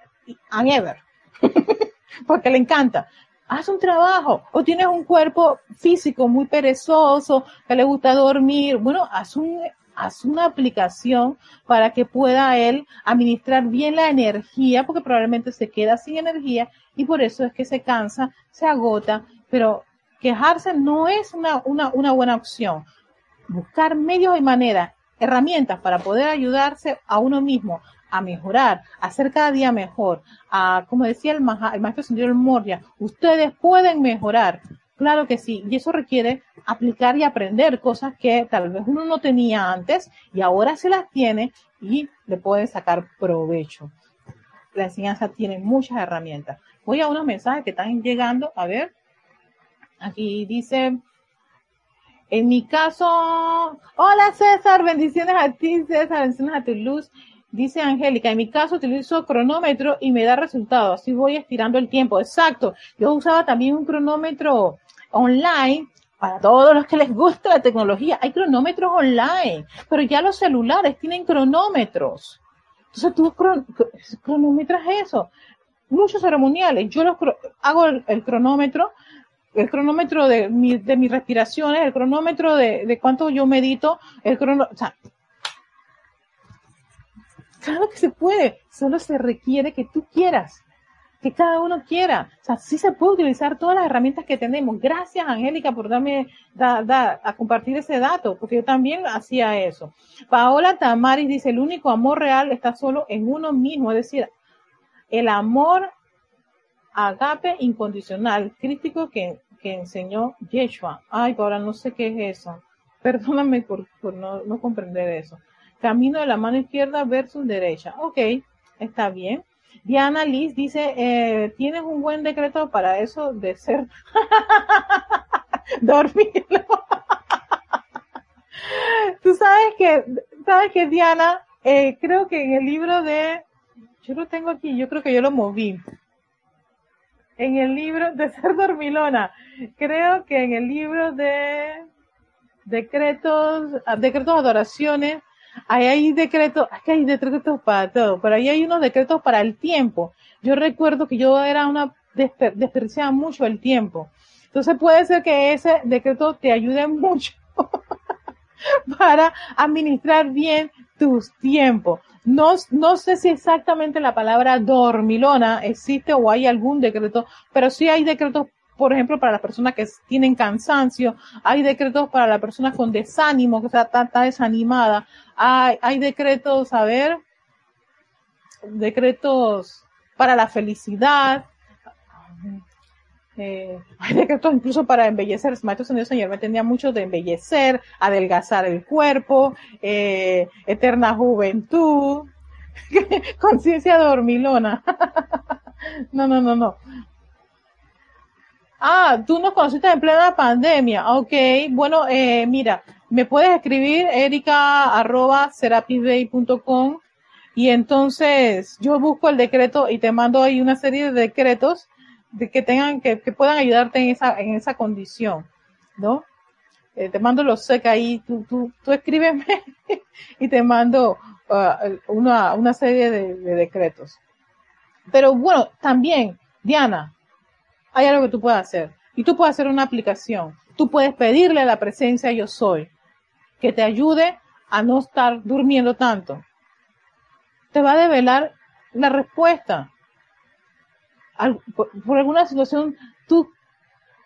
and ever. Porque le encanta. Haz un trabajo. O tienes un cuerpo físico muy perezoso, que le gusta dormir. Bueno, haz un haz una aplicación para que pueda él administrar bien la energía, porque probablemente se queda sin energía y por eso es que se cansa, se agota, pero quejarse no es una, una, una buena opción. Buscar medios y maneras, herramientas para poder ayudarse a uno mismo a mejorar, a ser cada día mejor, a, como decía el, el maestro señor Moria, ustedes pueden mejorar, Claro que sí, y eso requiere aplicar y aprender cosas que tal vez uno no tenía antes y ahora se las tiene y le puede sacar provecho. La enseñanza tiene muchas herramientas. Voy a unos mensajes que están llegando. A ver, aquí dice, en mi caso, hola César, bendiciones a ti César, bendiciones a tu luz. Dice Angélica, en mi caso utilizo cronómetro y me da resultado, así voy estirando el tiempo. Exacto. Yo usaba también un cronómetro online para todos los que les gusta la tecnología. Hay cronómetros online, pero ya los celulares tienen cronómetros. Entonces tú cronometras eso. Muchos ceremoniales. Yo los hago el, cronómetro, el cronómetro de, mi, de mis respiraciones, el cronómetro de, de cuánto yo medito, el cronómetro, o sea, claro que se puede, solo se requiere que tú quieras que cada uno quiera. O sea, sí se puede utilizar todas las herramientas que tenemos. Gracias, Angélica, por darme, a compartir ese dato, porque yo también hacía eso. Paola Tamaris dice, el único amor real está solo en uno mismo, es decir, el amor agape incondicional, crítico que, que enseñó Yeshua. Ay, Paola, no sé qué es eso. Perdóname por, por no, no comprender eso. Camino de la mano izquierda versus derecha. Ok, está bien. Diana Liz dice, eh, ¿tienes un buen decreto para eso de ser dormir? Tú sabes que, sabes que Diana, eh, creo que en el libro de, yo lo tengo aquí, yo creo que yo lo moví. En el libro de ser dormilona, creo que en el libro de decretos, decretos adoraciones, Ahí hay decretos, es que hay decretos para todo, pero ahí hay unos decretos para el tiempo. Yo recuerdo que yo era una, desperdiciaba mucho el tiempo. Entonces puede ser que ese decreto te ayude mucho para administrar bien tus tiempos. No, no sé si exactamente la palabra dormilona existe o hay algún decreto, pero sí hay decretos por ejemplo, para las personas que tienen cansancio, hay decretos para las personas con desánimo, que está, está, desanimada, hay, hay decretos, a ver, decretos para la felicidad, eh, hay decretos incluso para embellecer. El maestro Señor, Señor me tenía mucho de embellecer, adelgazar el cuerpo, eh, eterna juventud, conciencia dormilona. no, no, no, no. Ah, tú nos conociste en plena pandemia. Ok, bueno, eh, mira, me puedes escribir erica y entonces yo busco el decreto y te mando ahí una serie de decretos de que tengan, que, puedan ayudarte en esa, en esa condición, ¿no? Eh, te mando los seca ahí, tú, tú, tú escríbeme y te mando uh, una, una serie de decretos. Pero bueno, también, Diana, hay algo que tú puedes hacer. Y tú puedes hacer una aplicación. Tú puedes pedirle a la presencia yo soy que te ayude a no estar durmiendo tanto. Te va a develar la respuesta. por, alguna situación, tú,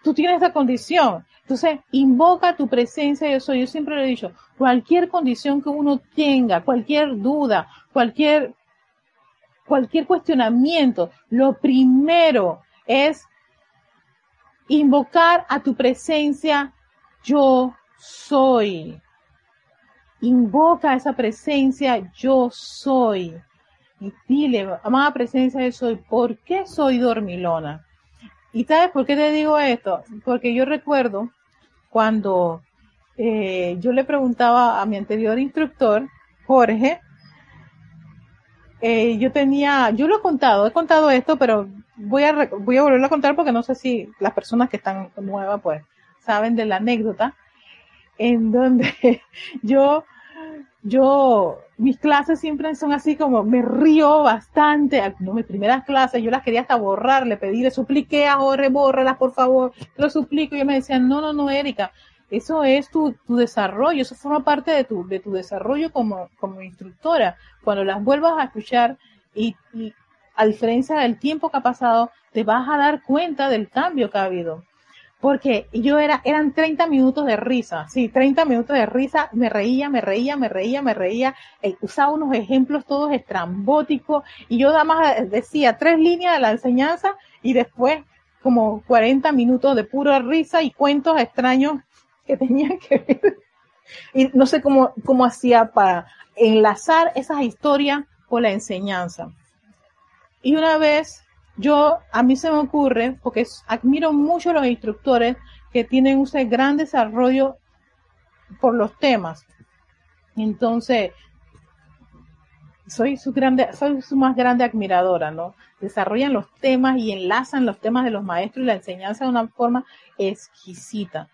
tú tienes esa condición. Entonces, invoca tu presencia yo soy. Yo siempre le he dicho, cualquier condición que uno tenga, cualquier duda, cualquier, cualquier cuestionamiento, lo primero es invocar a tu presencia yo soy. Invoca esa presencia yo soy. Y dile, amada presencia yo soy, ¿por qué soy dormilona? ¿Y sabes por qué te digo esto? Porque yo recuerdo cuando eh, yo le preguntaba a mi anterior instructor, Jorge, eh, yo tenía, yo lo he contado, he contado esto, pero voy a, voy a volverlo a contar porque no sé si las personas que están nuevas pues saben de la anécdota en donde yo, yo, mis clases siempre son así como me río bastante. No, mis primeras clases yo las quería hasta borrar, le pedí, le supliqué a bórralas por favor, lo suplico. Y me decían, no, no, no, Erika, eso es tu, tu desarrollo, eso forma parte de tu, de tu desarrollo como, como instructora. Cuando las vuelvas a escuchar y, y a diferencia del tiempo que ha pasado, te vas a dar cuenta del cambio que ha habido. Porque yo era, eran 30 minutos de risa, sí, 30 minutos de risa, me reía, me reía, me reía, me reía, eh, usaba unos ejemplos todos estrambóticos y yo nada más decía tres líneas de la enseñanza y después como 40 minutos de pura risa y cuentos extraños que tenían que ver. Y no sé cómo, cómo hacía para enlazar esas historias con la enseñanza. Y una vez yo, a mí se me ocurre, porque admiro mucho a los instructores que tienen un gran desarrollo por los temas. Entonces, soy su grande, soy su más grande admiradora, ¿no? Desarrollan los temas y enlazan los temas de los maestros y la enseñanza de una forma exquisita.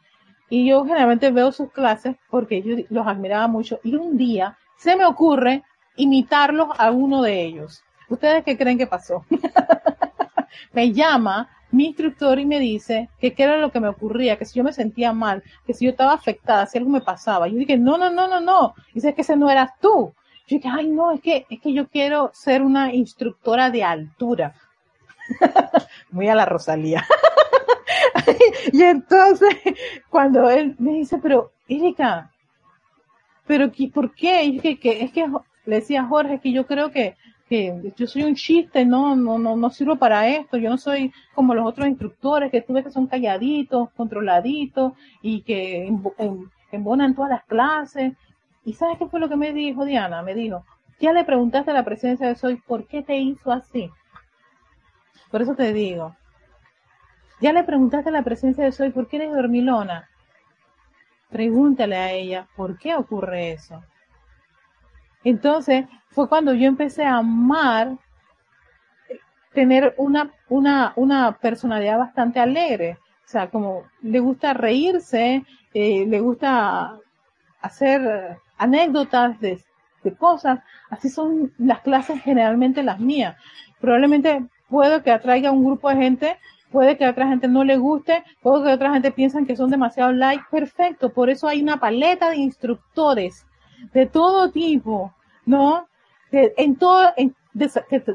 Y yo generalmente veo sus clases porque yo los admiraba mucho y un día se me ocurre imitarlos a uno de ellos. ¿Ustedes qué creen que pasó? me llama mi instructor y me dice que qué era lo que me ocurría, que si yo me sentía mal, que si yo estaba afectada, si algo me pasaba. Yo dije, no, no, no, no, no. Dice que ese no eras tú. Yo dije, ay, no, es que, es que yo quiero ser una instructora de altura. Muy a la Rosalía. y entonces, cuando él me dice, pero, Erika, pero, ¿por qué? Y dije, que, es que le decía a Jorge que yo creo que que yo soy un chiste, no, no, no, no sirvo para esto, yo no soy como los otros instructores que tú ves que son calladitos, controladitos y que embonan todas las clases. ¿Y sabes qué fue lo que me dijo Diana? Me dijo, ya le preguntaste a la presencia de Soy, ¿por qué te hizo así? Por eso te digo, ya le preguntaste a la presencia de Soy, ¿por qué eres dormilona? Pregúntale a ella, ¿por qué ocurre eso? Entonces fue cuando yo empecé a amar tener una, una, una personalidad bastante alegre. O sea, como le gusta reírse, eh, le gusta hacer anécdotas de, de cosas. Así son las clases generalmente las mías. Probablemente puedo que atraiga a un grupo de gente, puede que a otra gente no le guste, puede que otra gente piensen que son demasiado light. Perfecto, por eso hay una paleta de instructores de todo tipo, ¿no? que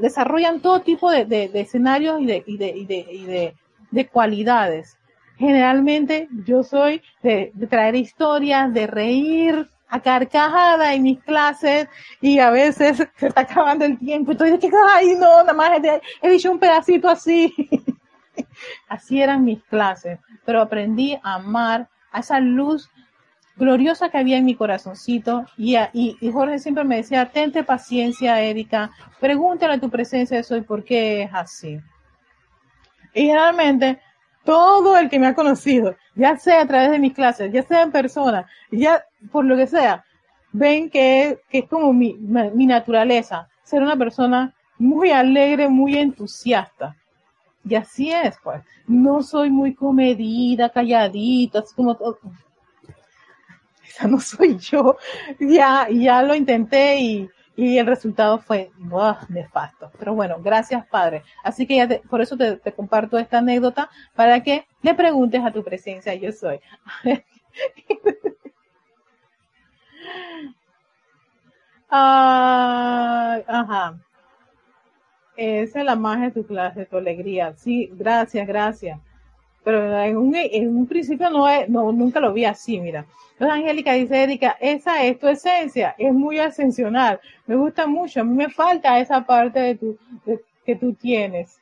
desarrollan todo tipo de, de, escenarios y de, y y y de, de cualidades. Generalmente yo soy de, de traer historias, de reír a carcajada en mis clases y a veces se está acabando el tiempo y estoy de que, ay, no, nada más he dicho un pedacito así. así eran mis clases, pero aprendí a amar a esa luz gloriosa que había en mi corazoncito. Y, y, Jorge siempre me decía, tente paciencia, Erika, pregúntale a tu presencia eso y por qué es así. Y realmente, todo el que me ha conocido, ya sea a través de mis clases, ya sea en persona, ya por lo que sea, ven que, es como mi naturaleza, ser una persona muy alegre, muy entusiasta. Y así es, pues. No soy muy comedida, calladita, así como no soy yo. Ya, ya lo intenté y, y el resultado fue nefasto. Pero bueno, gracias Padre. Así que ya por eso te, comparto esta anécdota para que le preguntes a tu presencia, yo soy. ajá. Esa es la magia de tu clase, tu alegría. Sí, gracias, gracias. pero en un, en un principio no, no, nunca lo vi así, mira. Entonces Angélica dice, Erika, esa es tu esencia, es muy ascensional, me gusta mucho, a mí me falta esa parte de tu, que tú tienes,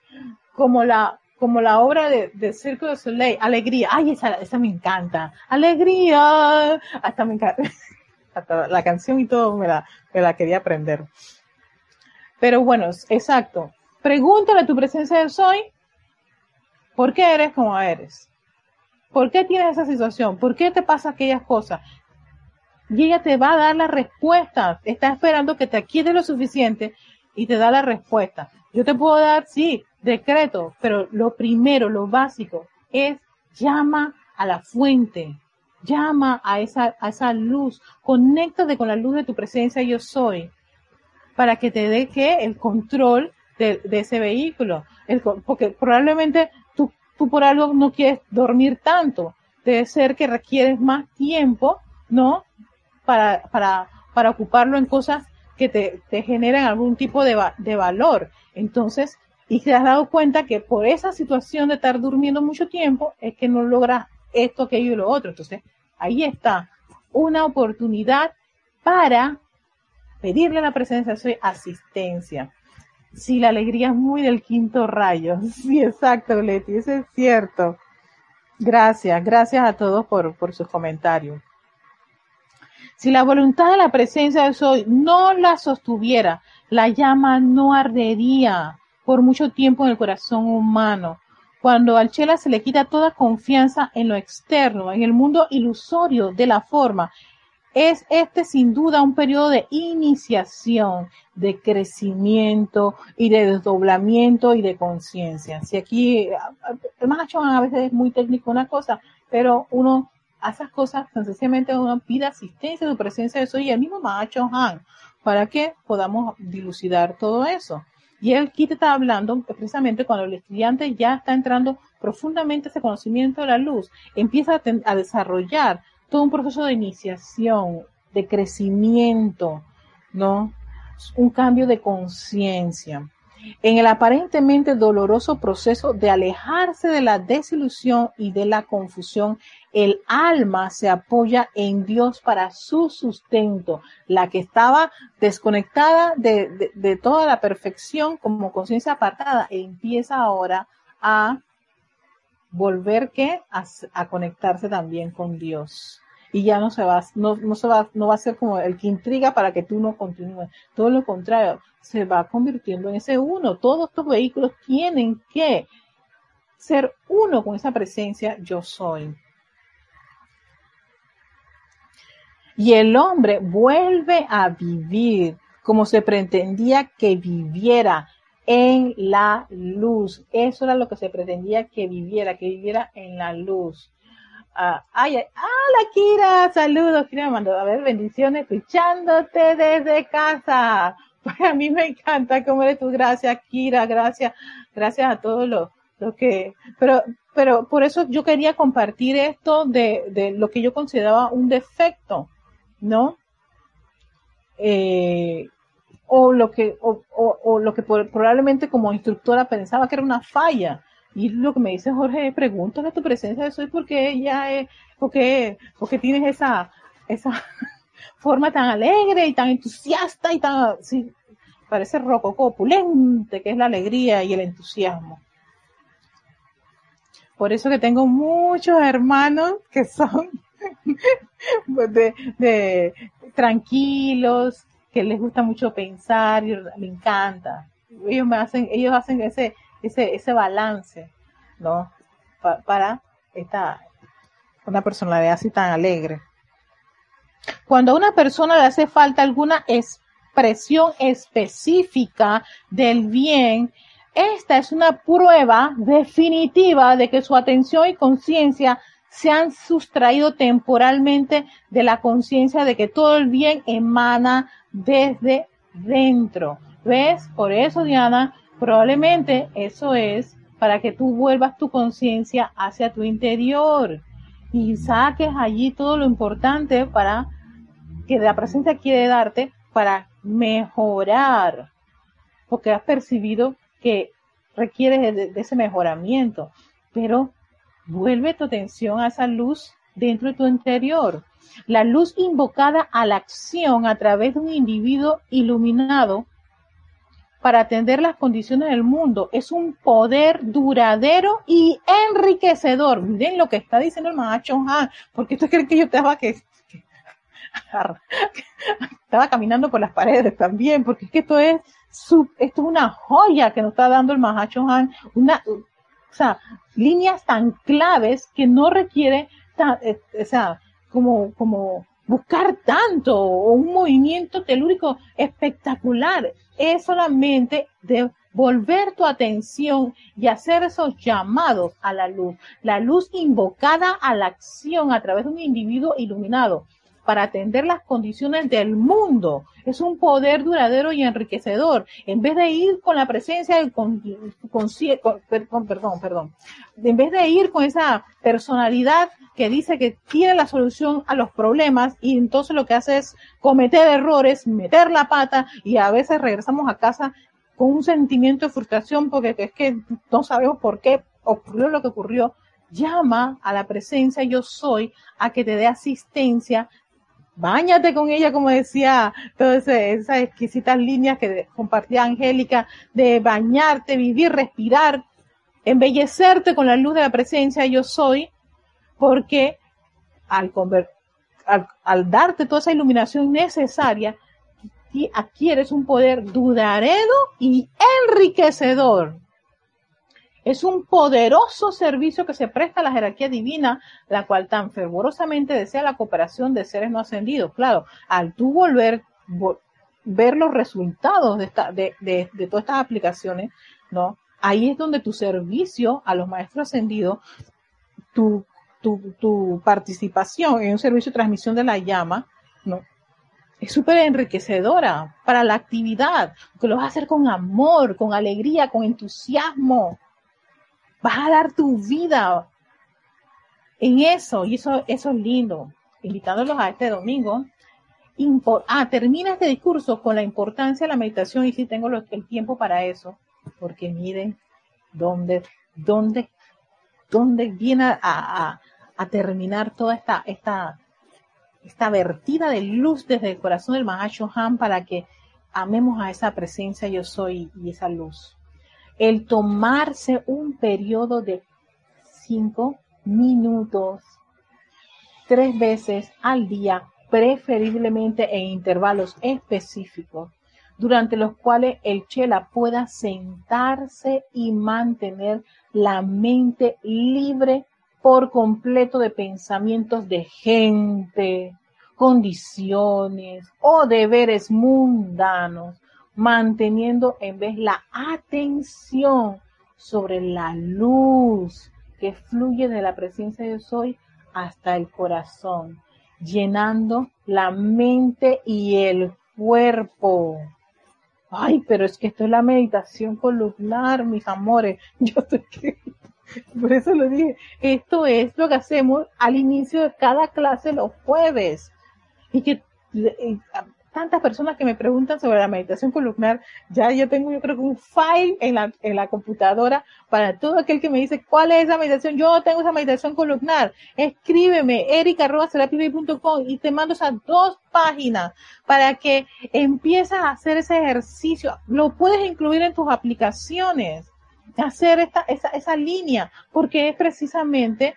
como la, como la obra de, de Circo de Soleil, Alegría, ay, esa, esa me encanta, Alegría, hasta me encanta, hasta la canción y todo me la, me la quería aprender. Pero bueno, exacto, pregúntale a tu presencia de soy, ¿por qué eres como eres? ¿Por qué tienes esa situación? ¿Por qué te pasa aquellas cosas? Y ella te va a dar la respuesta. Está esperando que te adquieres lo suficiente y te da la respuesta. Yo te puedo dar, sí, decreto, pero lo primero, lo básico es llama a la fuente, llama a esa, a esa luz, conéctate con la luz de tu presencia yo soy, para que te dé que el control de, ese vehículo. Porque probablemente tú por algo no quieres dormir tanto. Debe ser que requieres más tiempo, ¿no? Para, para, para ocuparlo en cosas que te, te generan algún tipo de, de valor. Entonces, y te has dado cuenta que por esa situación de estar durmiendo mucho tiempo es que no logras esto, aquello y lo otro. Entonces, ahí está una oportunidad para pedirle a la presencia de su asistencia. Sí, la alegría es muy del quinto rayo. Sí, exacto, Leti, eso es cierto. Gracias, gracias a todos por, por sus comentarios. Si la voluntad de la presencia de Soy no la sostuviera, la llama no ardería por mucho tiempo en el corazón humano. Cuando al Chela se le quita toda confianza en lo externo, en el mundo ilusorio de la forma, es este sin duda un periodo de iniciación, de crecimiento y de desdoblamiento y de conciencia. Si aquí, el macho a veces es muy técnico una cosa, pero uno a esas cosas sencillamente uno pide asistencia, su presencia de eso y el mismo macho Han, para que podamos dilucidar todo eso. Y él aquí te está hablando precisamente cuando el estudiante ya está entrando profundamente ese conocimiento de la luz, empieza a, a desarrollar todo un proceso de iniciación, de crecimiento, ¿no? Un cambio de conciencia. En el aparentemente doloroso proceso de alejarse de la desilusión y de la confusión, el alma se apoya en Dios para su sustento. La que estaba desconectada de, toda la perfección como conciencia apartada empieza ahora a volver que a, conectarse también con Dios. Y ya no se va, no, no se va, no va a ser como el que intriga para que tú no continúes. Todo lo contrario, se va convirtiendo en ese uno. Todos estos vehículos tienen que ser uno con esa presencia yo soy. Y el hombre vuelve a vivir como se pretendía que viviera en la luz. Eso era lo que se pretendía que viviera, que viviera en la luz. Ah, ay, ay, hola Kira, saludos, Kira me mandó, a ver, bendiciones, escuchándote desde casa. a mí me encanta cómo eres tú, gracias Kira, gracias, gracias a todos los, los que, pero, pero por eso yo quería compartir esto de, de lo que yo consideraba un defecto, ¿no? Eh, o lo que, o, o, lo que probablemente como instructora pensaba que era una falla. Y lo que me dice Jorge, pregúntale a tu presencia de soy porque ella es, porque, porque tienes esa, esa forma tan alegre y tan entusiasta y tan, parece rococó, opulente, que es la alegría y el entusiasmo. Por eso que tengo muchos hermanos que son de tranquilos, que les gusta mucho pensar y me encanta. Ellos hacen, ellos hacen ese, ese, ese balance, ¿no? para esta, una personalidad así tan alegre. Cuando a una persona le hace falta alguna expresión específica del bien, esta es una prueba definitiva de que su atención y conciencia se han sustraído temporalmente de la conciencia de que todo el bien emana desde dentro. ¿Ves? Por eso, Diana, probablemente eso es para que tú vuelvas tu conciencia hacia tu interior y saques allí todo lo importante para que la presencia quiere darte para mejorar, porque has percibido que requieres de, ese mejoramiento, pero vuelve tu atención a esa luz dentro de tu interior. La luz invocada a la acción a través de un individuo iluminado para atender las condiciones del mundo es un poder duradero y enriquecedor. Miren lo que está diciendo el Mahacho Han, porque tú crees que yo estaba que, estaba caminando por las paredes también, porque es que esto es esto es una joya que nos está dando el Mahacho Han, una, o sea, líneas tan claves que no requiere, eh, o sea, como, como buscar tanto o un movimiento telúrico espectacular. Es solamente de volver tu atención y hacer esos llamados a la luz. La luz invocada a la acción a través de un individuo iluminado para atender las condiciones del mundo. Es un poder duradero y enriquecedor. En vez de ir con la presencia del con, perdón, perdón, perdón, en vez de ir con esa personalidad que dice que tiene la solución a los problemas y entonces lo que hace es cometer errores, meter la pata y a veces regresamos a casa con un sentimiento de frustración porque es que no sabemos por qué ocurrió lo que ocurrió. Llama a la presencia yo soy a que te dé asistencia, Báñate con ella, como decía, todas esas exquisitas líneas que compartía Angélica, de bañarte, vivir, respirar, embellecerte con la luz de la presencia yo soy, porque al, al, al darte toda esa iluminación necesaria, adquieres un poder duradero y enriquecedor. Es un poderoso servicio que se presta a la jerarquía divina, la cual tan fervorosamente desea la cooperación de seres no ascendidos. Claro, al tú volver, ver los resultados de, esta, de, de, de todas estas aplicaciones, ¿no? Ahí es donde tu servicio a los maestros ascendidos, tu, tu, tu participación en un servicio de transmisión de la llama, ¿no? es súper enriquecedora para la actividad, que lo vas a hacer con amor, con alegría, con entusiasmo. Vas a dar tu vida en eso, y eso, eso es lindo. Invitándolos a este domingo. ah, termina este discurso con la importancia de la meditación, y si tengo el tiempo para eso, porque miren dónde, dónde, dónde viene a, a, terminar toda esta, esta, esta vertida de luz desde el corazón del Mahashohan para que amemos a esa presencia yo soy y esa luz el tomarse un periodo de cinco minutos tres veces al día, preferiblemente en intervalos específicos, durante los cuales el chela pueda sentarse y mantener la mente libre por completo de pensamientos de gente, condiciones o deberes mundanos manteniendo en vez la atención sobre la luz que fluye de la presencia de soy hasta el corazón, llenando la mente y el cuerpo. Ay, pero es que esto es la meditación columnar, mis amores. Yo que, por eso lo dije. Esto es lo que hacemos al inicio de cada clase los jueves. Y que tantas personas que me preguntan sobre la meditación columnar, ya yo tengo yo creo que un file en la, en la computadora para todo aquel que me dice cuál es esa meditación, yo tengo esa meditación columnar, escríbeme erica.com y te mando esas dos páginas para que empieces a hacer ese ejercicio, lo puedes incluir en tus aplicaciones, hacer esta, esa, esa línea, porque es precisamente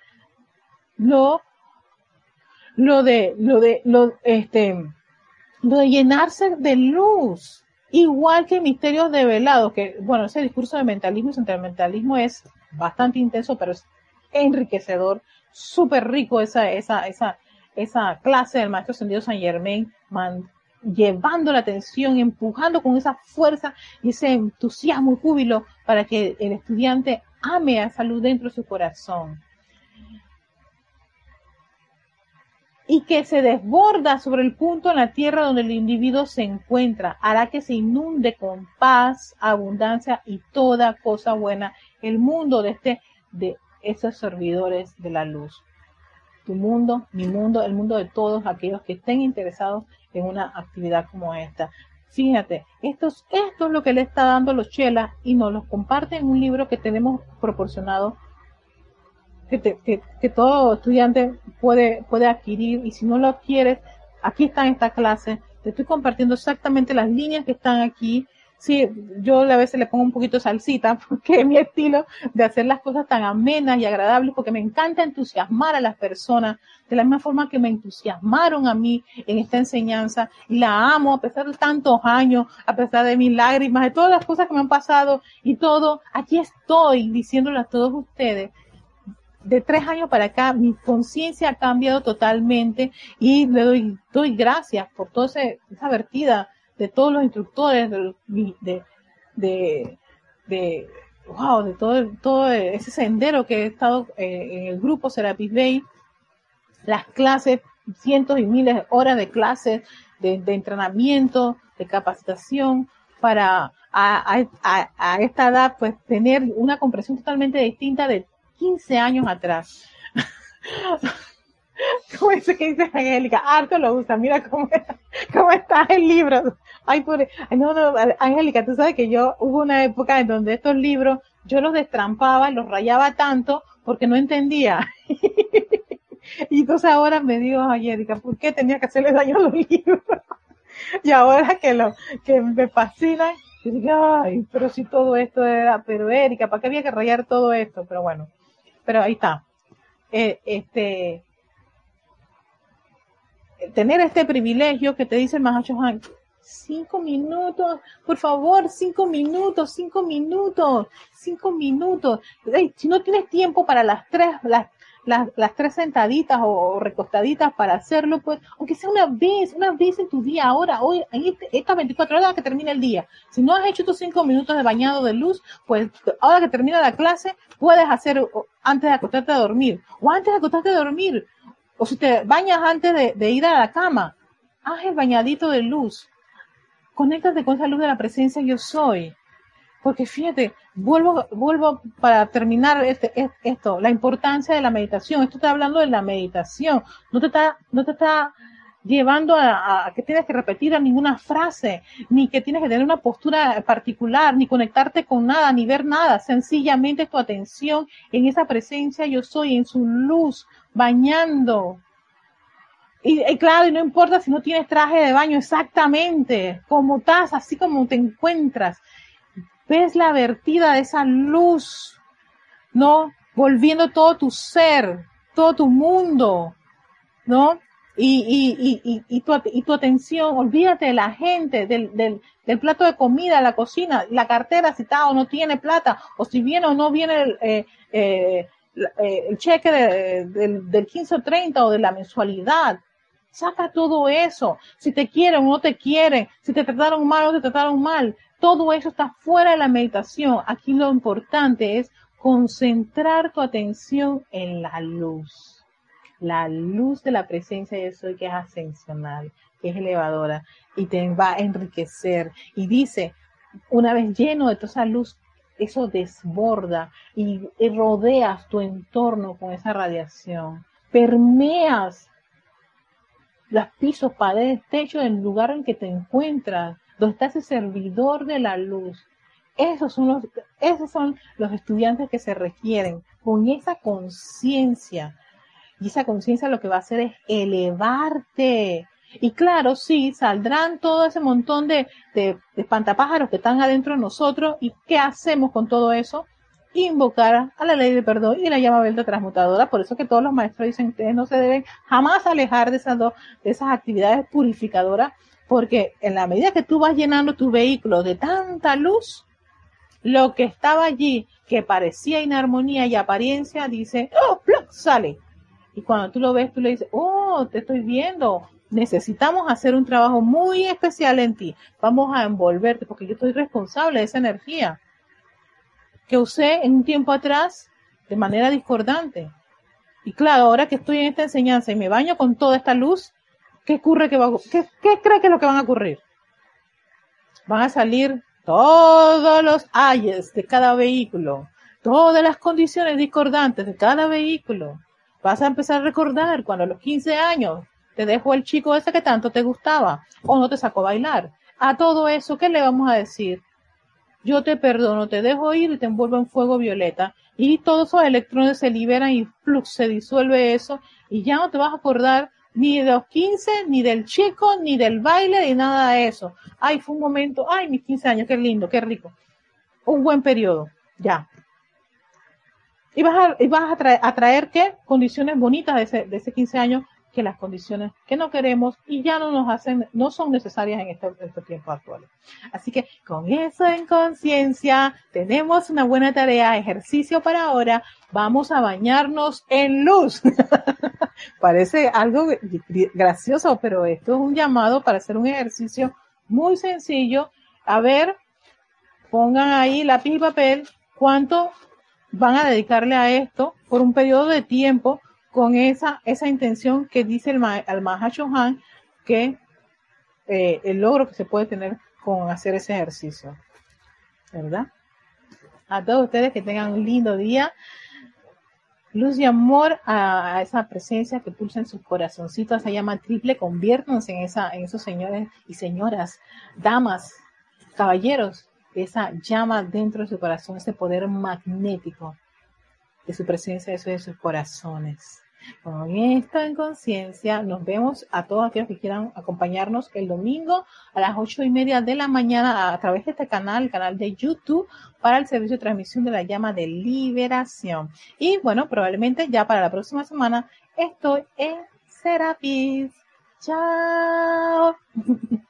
lo, lo de, lo de, lo, este, de llenarse de luz, igual que misterios develados, que bueno, ese discurso de mentalismo y sentimentalismo es bastante intenso, pero es enriquecedor, súper rico esa, esa, esa, esa clase del maestro ascendido San Germain, llevando la atención, empujando con esa fuerza y ese entusiasmo y júbilo para que el estudiante ame a esa luz dentro de su corazón. Y que se desborda sobre el punto en la tierra donde el individuo se encuentra, hará que se inunde con paz, abundancia y toda cosa buena el mundo de este de esos servidores de la luz. Tu mundo, mi mundo, el mundo de todos aquellos que estén interesados en una actividad como esta. Fíjate, esto es, esto es lo que le está dando los chelas y nos los comparte en un libro que tenemos proporcionado que, que, todo estudiante puede, puede adquirir y si no lo quieres, aquí está en esta clase, te estoy compartiendo exactamente las líneas que están aquí. Sí, yo a veces le pongo un poquito salsita porque mi estilo de hacer las cosas tan amenas y agradables porque me encanta entusiasmar a las personas de la misma forma que me entusiasmaron a mí en esta enseñanza y la amo a pesar de tantos años, a pesar de mis lágrimas, de todas las cosas que me han pasado y todo. Aquí estoy diciéndole a todos ustedes de tres años para acá mi conciencia ha cambiado totalmente y le doy, doy gracias por toda esa vertida de todos los instructores, de, de, de, wow, de todo, todo ese sendero que he estado eh, en el grupo Serapis Bay, las clases, cientos y miles de horas de clases, de, entrenamiento, de capacitación, para a, a, a, esta edad pues tener una comprensión totalmente distinta de 15 años atrás. ¿Cómo es que dice Angélica? Harto lo usa, mira cómo, cómo está el libro. Ay, pobre, ay, no, no, Angélica, tú sabes que yo hubo una época en donde estos libros yo los destrampaba, los rayaba tanto porque no entendía. y entonces ahora me digo, Angélica, ¿por qué tenía que hacerle daño a los libros? y ahora que lo, que me fascinan, digo, ay, pero si todo esto era, pero Erika, ¿para qué había que rayar todo esto? Pero bueno, pero ahí está. Eh, este, tener este privilegio que te dice el Mahachohan, cinco minutos, por favor, cinco minutos, cinco minutos, cinco minutos. si no tienes tiempo para las tres, las las, las tres sentaditas o, recostaditas para hacerlo, pues, aunque sea una vez, una vez en tu día, ahora, hoy, en este, estas 24 horas que termina el día. Si no has hecho tus cinco minutos de bañado de luz, pues, ahora que termina la clase, puedes hacer antes de acostarte a dormir, o antes de acostarte a dormir, o si te bañas antes de, de ir a la cama, haz el bañadito de luz. Conéctate con esa luz de la presencia yo soy. Porque fíjate, vuelvo, vuelvo para terminar este, esto, la importancia de la meditación. Esto está hablando de la meditación. No te está, no te está llevando a, que tienes que repetir ninguna frase, ni que tienes que tener una postura particular, ni conectarte con nada, ni ver nada. Sencillamente tu atención en esa presencia yo soy, en su luz, bañando. Y, y, claro, y no importa si no tienes traje de baño, exactamente, como estás, así como te encuentras ves la vertida de esa luz, ¿no? Volviendo todo tu ser, todo tu mundo, ¿no? Y, y, y, y, tu, y tu atención, olvídate de la gente, del, del, plato de comida, la cocina, la cartera si está o no tiene plata, o si viene o no viene el, eh, eh, eh el cheque de, del, del 15 o 30 o de la mensualidad. Saca todo eso. Si te quieren o no te quieren, si te trataron mal o te trataron mal, todo eso está fuera de la meditación. Aquí lo importante es concentrar tu atención en la luz. La luz de la presencia de soy que es ascensional, que es elevadora y te va a enriquecer. Y dice, una vez lleno de toda esa luz, eso desborda y, rodeas tu entorno con esa radiación. Permeas los pisos, paredes, techo del lugar en que te encuentras donde está ese servidor de la luz. Esos son los, esos son los estudiantes que se requieren con esa conciencia. Y esa conciencia lo que va a hacer es elevarte. Y claro, sí, saldrán todo ese montón de, de, de espantapájaros que están adentro de nosotros. ¿Y qué hacemos con todo eso? invocar a la ley de perdón y la llama verde transmutadora. Por eso que todos los maestros dicen que no se deben jamás alejar de esas dos, de esas actividades purificadoras porque en la medida que tú vas llenando tu vehículo de tanta luz, lo que estaba allí, que parecía inarmonía y apariencia, dice, ¡oh, sale! Y cuando tú lo ves, tú le dices, oh, te estoy viendo, necesitamos hacer un trabajo muy especial en ti. Vamos a envolverte, porque yo estoy responsable de esa energía que usé en un tiempo atrás de manera discordante. Y claro, ahora que estoy en esta enseñanza y me baño con toda esta luz, ¿Qué ocurre que va qué, qué cree que es lo que van a ocurrir? Van a salir todos los ayes de cada vehículo, todas las condiciones discordantes de cada vehículo. Vas a empezar a recordar cuando a los 15 años te dejó el chico ese que tanto te gustaba o no te sacó a bailar. A todo eso, ¿qué le vamos a decir? yo te perdono, te dejo ir y te envuelvo en fuego violeta. Y todos esos electrones se liberan y flux, se disuelve eso y ya no te vas a acordar ni de los 15, ni del chico, ni del baile, ni nada de eso. Ay, fue un momento, ay, mis 15 años, qué lindo, qué rico. Un buen periodo, ya. Y vas a, y vas a, traer, a traer, ¿qué? Condiciones bonitas de ese, de ese 15 años que las condiciones que no queremos y ya no nos hacen, no son necesarias en estos este tiempos actuales. Así que con eso en conciencia, tenemos una buena tarea, ejercicio para ahora, vamos a bañarnos en luz. Parece algo gracioso, pero esto es un llamado para hacer un ejercicio muy sencillo. A ver, pongan ahí lápiz y papel, cuánto van a dedicarle a esto por un periodo de tiempo con esa, esa intención que dice el, el Mahashohan que eh, el logro que se puede tener con hacer ese ejercicio. ¿Verdad? A todos ustedes que tengan un lindo día. Luz y amor a, esa presencia que pulsa en sus corazoncitos, esa llama triple, conviértanse en, en esos señores y señoras, damas, caballeros, esa llama dentro de su corazón, ese poder magnético de su presencia, eso de sus corazones. Con esto en conciencia, nos vemos a todos aquellos que quieran acompañarnos el domingo a las ocho y media de la mañana a, través de este canal, el canal de YouTube, para el servicio de transmisión de la llama de liberación. Y bueno, probablemente ya para la próxima semana estoy en Serapis. Chao.